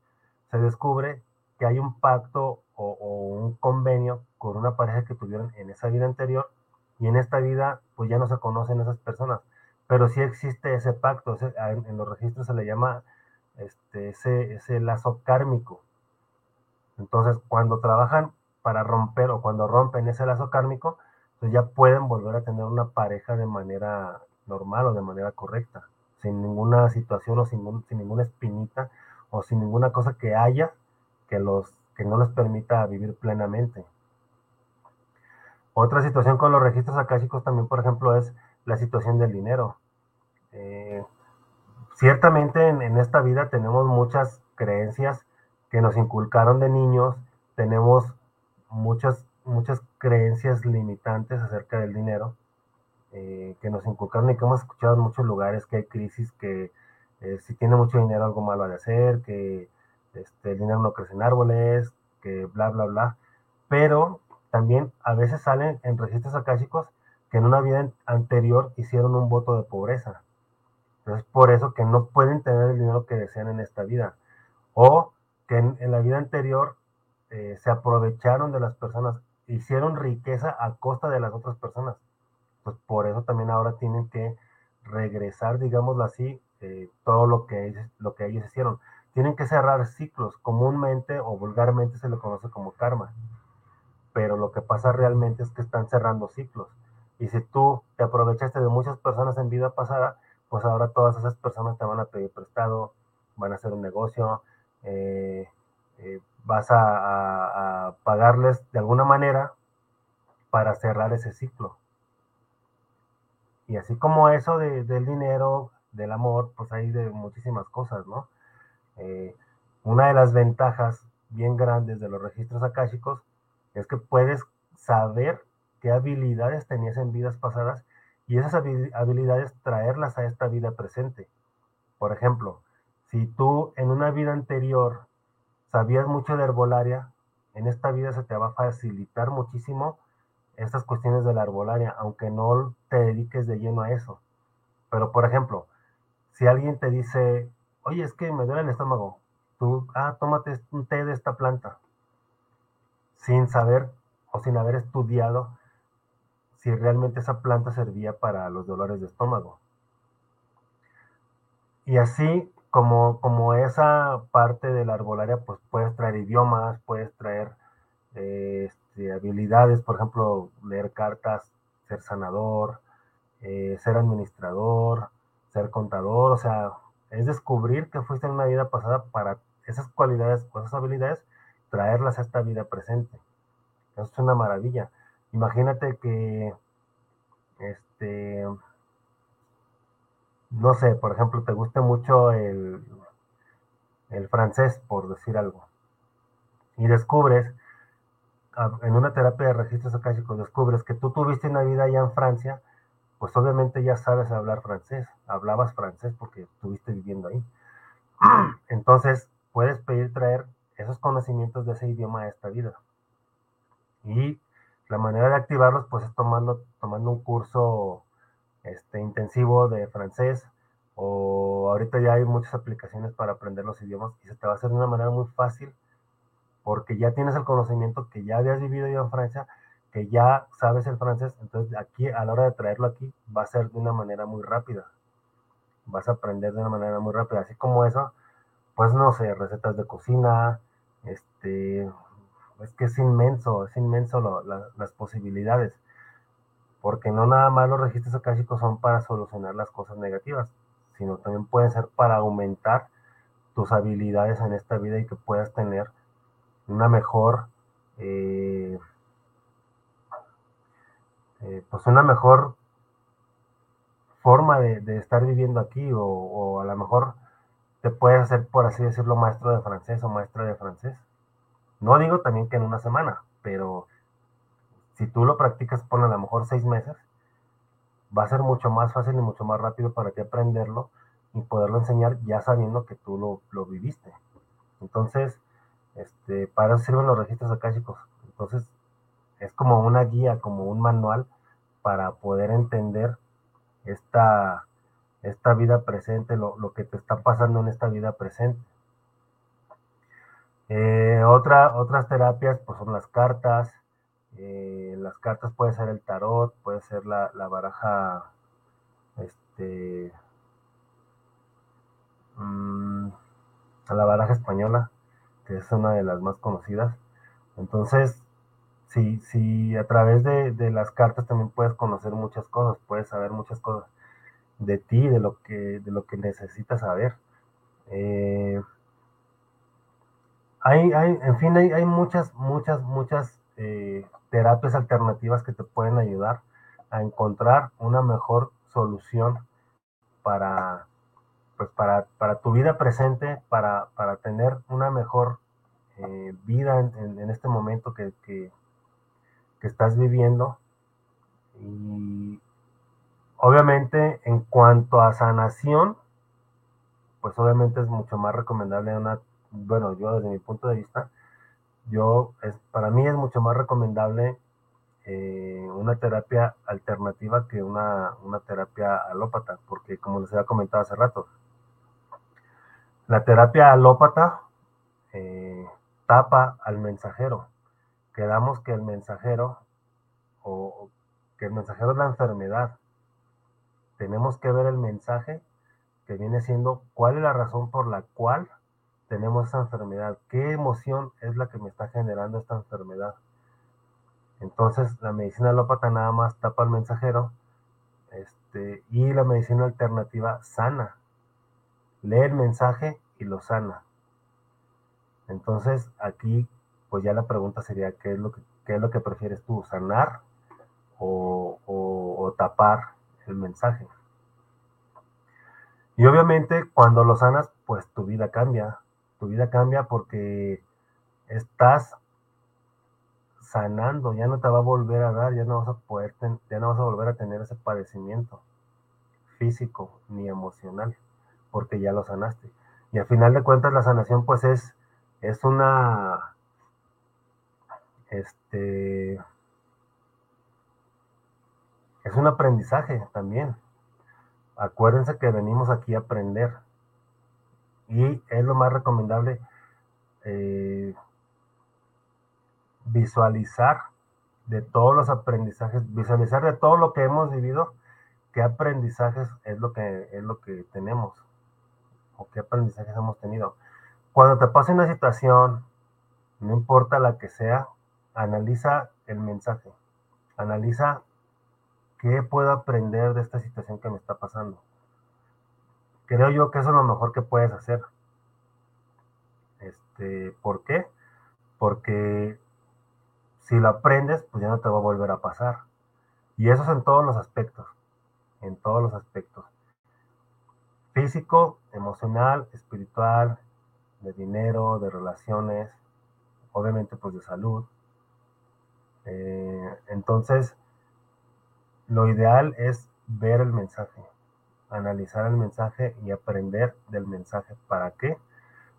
se descubre que hay un pacto o, un convenio con una pareja que tuvieron en esa vida anterior y en esta vida pues ya no se conocen esas personas, pero sí existe ese pacto, en, los registros se le llama este, ese, ese lazo kármico. Entonces, cuando trabajan para romper o cuando rompen ese lazo kármico, pues ya pueden volver a tener una pareja de manera normal o de manera correcta sin ninguna situación o sin, ninguna espinita o sin ninguna cosa que haya que, los, que no les permita vivir plenamente. Otra situación con los registros akáshicos también, por ejemplo, es la situación del dinero. Eh, ciertamente en, en, esta vida tenemos muchas creencias que nos inculcaron de niños, tenemos muchas, muchas creencias limitantes acerca del dinero eh, que nos inculcaron y que hemos escuchado en muchos lugares que hay crisis, que eh, si tiene mucho dinero algo malo de hacer, que este, el dinero no crece en árboles, que bla, bla, bla. Pero también a veces salen en registros akáshicos que en una vida anterior hicieron un voto de pobreza. Entonces, por eso que no pueden tener el dinero que desean en esta vida. O que en, en la vida anterior eh, se aprovecharon de las personas, hicieron riqueza a costa de las otras personas pues por eso también ahora tienen que regresar, digámoslo así, eh, todo lo que, lo que ellos hicieron. Tienen que cerrar ciclos, comúnmente o vulgarmente se le conoce como karma, pero lo que pasa realmente es que están cerrando ciclos. Y si tú te aprovechaste de muchas personas en vida pasada, pues ahora todas esas personas te van a pedir prestado, van a hacer un negocio, eh, eh, vas a, pagarles de alguna manera para cerrar ese ciclo. Y así como eso de, del dinero, del amor, pues hay de muchísimas cosas, ¿no? Eh, una de las ventajas bien grandes de los registros akáshicos es que puedes saber qué habilidades tenías en vidas pasadas y esas habilidades traerlas a esta vida presente. Por ejemplo, si tú en una vida anterior sabías mucho de herbolaria, en esta vida se te va a facilitar muchísimo estas cuestiones de la arbolaria, aunque no te dediques de lleno a eso. Pero, por ejemplo, si alguien te dice, oye, es que me duele el estómago, tú, ah, tómate un té de esta planta, sin saber o sin haber estudiado si realmente esa planta servía para los dolores de estómago. Y así como, como esa parte de la arbolaria, pues puedes traer idiomas, puedes traer eh, este, habilidades, por ejemplo, leer cartas, ser sanador, eh, ser administrador, ser contador, o sea, es descubrir que fuiste en una vida pasada para esas cualidades esas habilidades, traerlas a esta vida presente. Eso es una maravilla. Imagínate que, este, no sé, por ejemplo, te guste mucho el, el francés, por decir algo y descubres, en una terapia de registros akáshicos, descubres que tú tuviste una vida allá en Francia, pues obviamente ya sabes hablar francés, hablabas francés porque estuviste viviendo ahí. [clears throat] Entonces, puedes pedir traer esos conocimientos de ese idioma a esta vida. Y la manera de activarlos, pues es tomando, tomando un curso este, intensivo de francés, o ahorita ya hay muchas aplicaciones para aprender los idiomas y se te va a hacer de una manera muy fácil porque ya tienes el conocimiento que ya habías vivido yo en Francia, que ya sabes el francés, entonces aquí a la hora de traerlo aquí va a ser de una manera muy rápida. Vas a aprender de una manera muy rápida, así como eso, pues no sé, recetas de cocina, este, es que es inmenso, es inmenso las posibilidades, porque no nada más los registros akáshicos son para solucionar las cosas negativas, sino también pueden ser para aumentar tus habilidades en esta vida y que puedas tener una mejor, eh, eh, pues una mejor forma de, estar viviendo aquí o, a lo mejor te puedes hacer, por así decirlo, maestro de francés o maestra de francés. No digo también que en una semana, pero si tú lo practicas por a lo mejor seis meses, va a ser mucho más fácil y mucho más rápido para ti aprenderlo y poderlo enseñar ya sabiendo que tú lo, lo viviste. Entonces, este, para eso sirven los registros akáshicos. Entonces, es como una guía, como un manual para poder entender esta, esta vida presente, lo, lo que te está pasando en esta vida presente. Eh, otra, otras terapias pues son las cartas, eh, las cartas puede ser el tarot, puede ser la, baraja, este, mm, la baraja española, es una de las más conocidas. Entonces, si, si a través de, las cartas también puedes conocer muchas cosas, puedes saber muchas cosas de ti, de lo que, de lo que necesitas saber. Eh, hay, hay, en fin, hay, hay muchas, muchas, muchas eh, terapias alternativas que te pueden ayudar a encontrar una mejor solución para, pues para, para tu vida presente, para, para tener una mejor eh, vida en, este momento que, que, que, estás viviendo. Y obviamente en cuanto a sanación, pues obviamente es mucho más recomendable una, bueno, yo desde mi punto de vista, yo, es, para mí es mucho más recomendable eh, una terapia alternativa que una, una terapia alópata, porque como les había comentado hace rato, la terapia alópata eh, tapa al mensajero. Quedamos que el mensajero, o que el mensajero es la enfermedad. Tenemos que ver el mensaje que viene siendo cuál es la razón por la cual tenemos esa enfermedad, qué emoción es la que me está generando esta enfermedad. Entonces, la medicina alópata nada más tapa al mensajero este, y la medicina alternativa sana. Lee el mensaje y lo sana. Entonces, aquí, pues ya la pregunta sería, ¿qué es lo que, qué es lo que prefieres tú, sanar o, tapar el mensaje? Y obviamente, cuando lo sanas, pues tu vida cambia, tu vida cambia porque estás sanando, ya no te va a volver a dar, ya no vas a poder, ya no vas a volver a tener ese padecimiento físico ni emocional, porque ya lo sanaste. Y al final de cuentas la sanación pues es, es una, este, es un aprendizaje también. Acuérdense que venimos aquí a aprender y es lo más recomendable eh, visualizar de todos los aprendizajes, visualizar de todo lo que hemos vivido, qué aprendizajes es lo que, es lo que tenemos o qué aprendizajes hemos tenido. Cuando te pase una situación, no importa la que sea, analiza el mensaje, analiza qué puedo aprender de esta situación que me está pasando creo yo que eso es lo mejor que puedes hacer. Este, ¿Por qué? Porque si lo aprendes, pues ya no te va a volver a pasar. Y eso es en todos los aspectos, en todos los aspectos. Físico, emocional, espiritual, de dinero, de relaciones, obviamente pues de salud. Eh, entonces, lo ideal es ver el mensaje, analizar el mensaje y aprender del mensaje. ¿Para qué?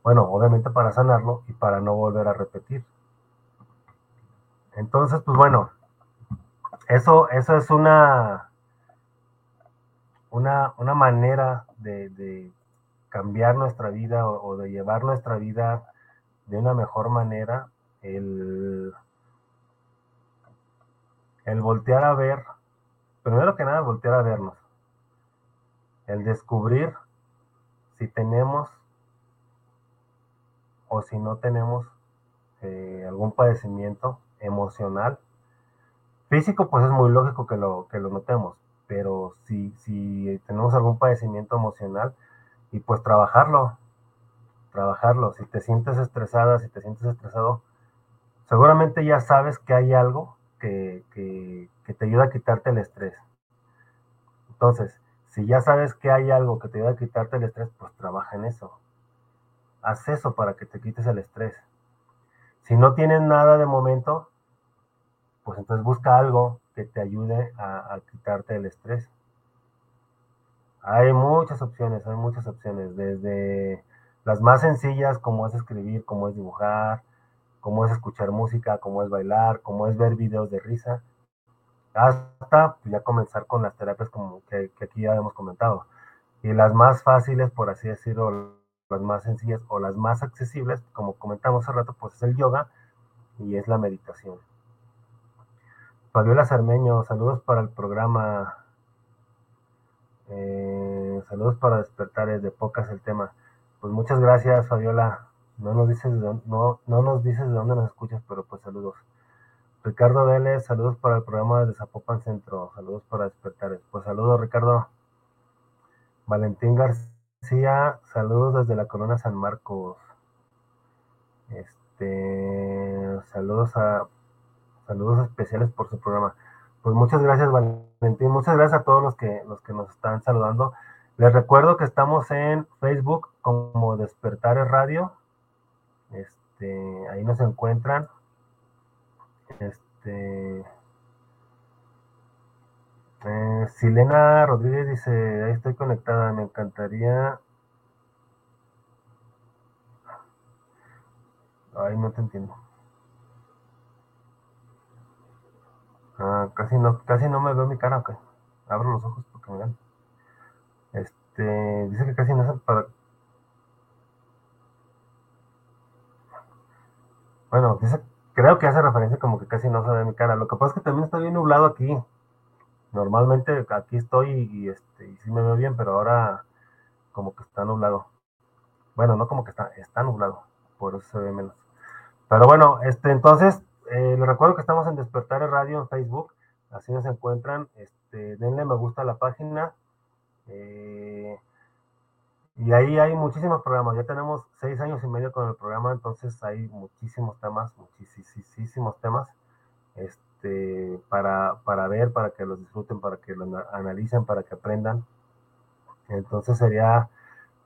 Bueno, obviamente para sanarlo y para no volver a repetir. Entonces, pues bueno, eso, eso es una, una, una manera de, cambiar nuestra vida o, de llevar nuestra vida de una mejor manera. El, el voltear a ver, primero que nada, voltear a vernos. El descubrir si tenemos o si no tenemos eh, algún padecimiento emocional. Físico, pues es muy lógico que lo, que lo notemos, pero si, si tenemos algún padecimiento emocional, y pues trabajarlo, trabajarlo. Si te sientes estresada, si te sientes estresado, seguramente ya sabes que hay algo que, que, te ayuda a quitarte el estrés. Entonces, si ya sabes que hay algo que te ayuda a quitarte el estrés, pues trabaja en eso. Haz eso para que te quites el estrés. Si no tienes nada de momento, pues entonces busca algo que te ayude a, quitarte el estrés. Hay muchas opciones, hay muchas opciones, desde las más sencillas como es escribir, como es dibujar, como es escuchar música, como es bailar, como es ver videos de risa, hasta ya comenzar con las terapias como que, que aquí ya hemos comentado. Y las más fáciles, por así decirlo, las más sencillas o las más accesibles, como comentamos hace rato, pues es el yoga y es la meditación. Fabiola Sarmeño, saludos para el programa. Eh, saludos para despertar de pocas el tema. Pues muchas gracias, Fabiola. No nos dices de dónde, no, no nos dices de dónde nos escuchas, pero pues saludos. Ricardo Vélez, saludos para el programa de Zapopan Centro. Saludos para despertar. Pues saludos, Ricardo. Valentín García, saludos desde la Corona San Marcos. Este, saludos a saludos especiales por su programa. Pues muchas gracias, Valentín. Muchas gracias a todos los que, los que nos están saludando. Les recuerdo que estamos en Facebook como Despertares Radio. Este, ahí nos encuentran. Este. Eh, Silena Rodríguez dice, ahí estoy conectada, me encantaría. Ay, no te entiendo. Ah, casi no, casi no me veo mi cara, ok. Abro los ojos porque me vean. Este, dice que casi no se para. Bueno, dice, creo que hace referencia como que casi no se ve mi cara. Lo que pasa es que también está bien nublado aquí. Normalmente aquí estoy y, este, y sí me veo bien, pero ahora como que está nublado. Bueno, no como que está, está nublado, por eso se ve menos. Pero bueno, este, entonces eh, les recuerdo que estamos en Despertar Radio en Facebook, así nos encuentran. Este, denle me gusta a la página. Eh, y ahí hay muchísimos programas. Ya tenemos seis años y medio con el programa, entonces hay muchísimos temas, muchísimos temas este, para, para ver, para que los disfruten, para que los analicen, para que aprendan. Entonces sería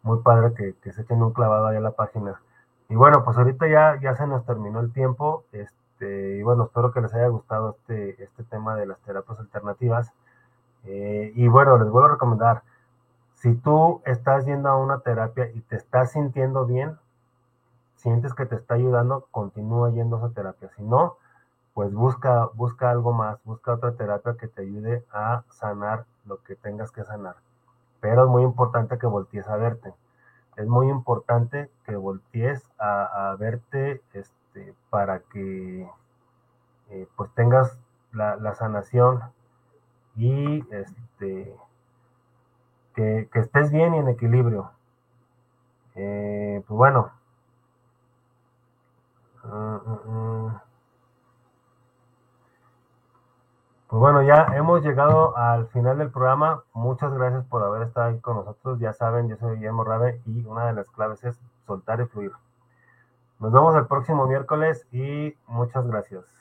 muy padre que, se echen un clavado ahí a la página. Y bueno, pues ahorita ya, ya se nos terminó el tiempo. Este, este, y bueno, espero que les haya gustado este, este tema de las terapias alternativas. Eh, y bueno, les vuelvo a recomendar, si tú estás yendo a una terapia y te estás sintiendo bien, sientes que te está ayudando, continúa yendo a esa terapia. Si no, pues busca, busca algo más, busca otra terapia que te ayude a sanar lo que tengas que sanar. Pero es muy importante que voltees a verte. Es muy importante que voltees a, verte este, este, para que eh, pues tengas la, sanación y este, que, estés bien y en equilibrio. Eh, pues bueno. Pues bueno, ya hemos llegado al final del programa. Muchas gracias por haber estado ahí con nosotros. Ya saben, yo soy Guillermo Rabe y una de las claves es soltar y fluir. Nos vemos el próximo miércoles y muchas gracias.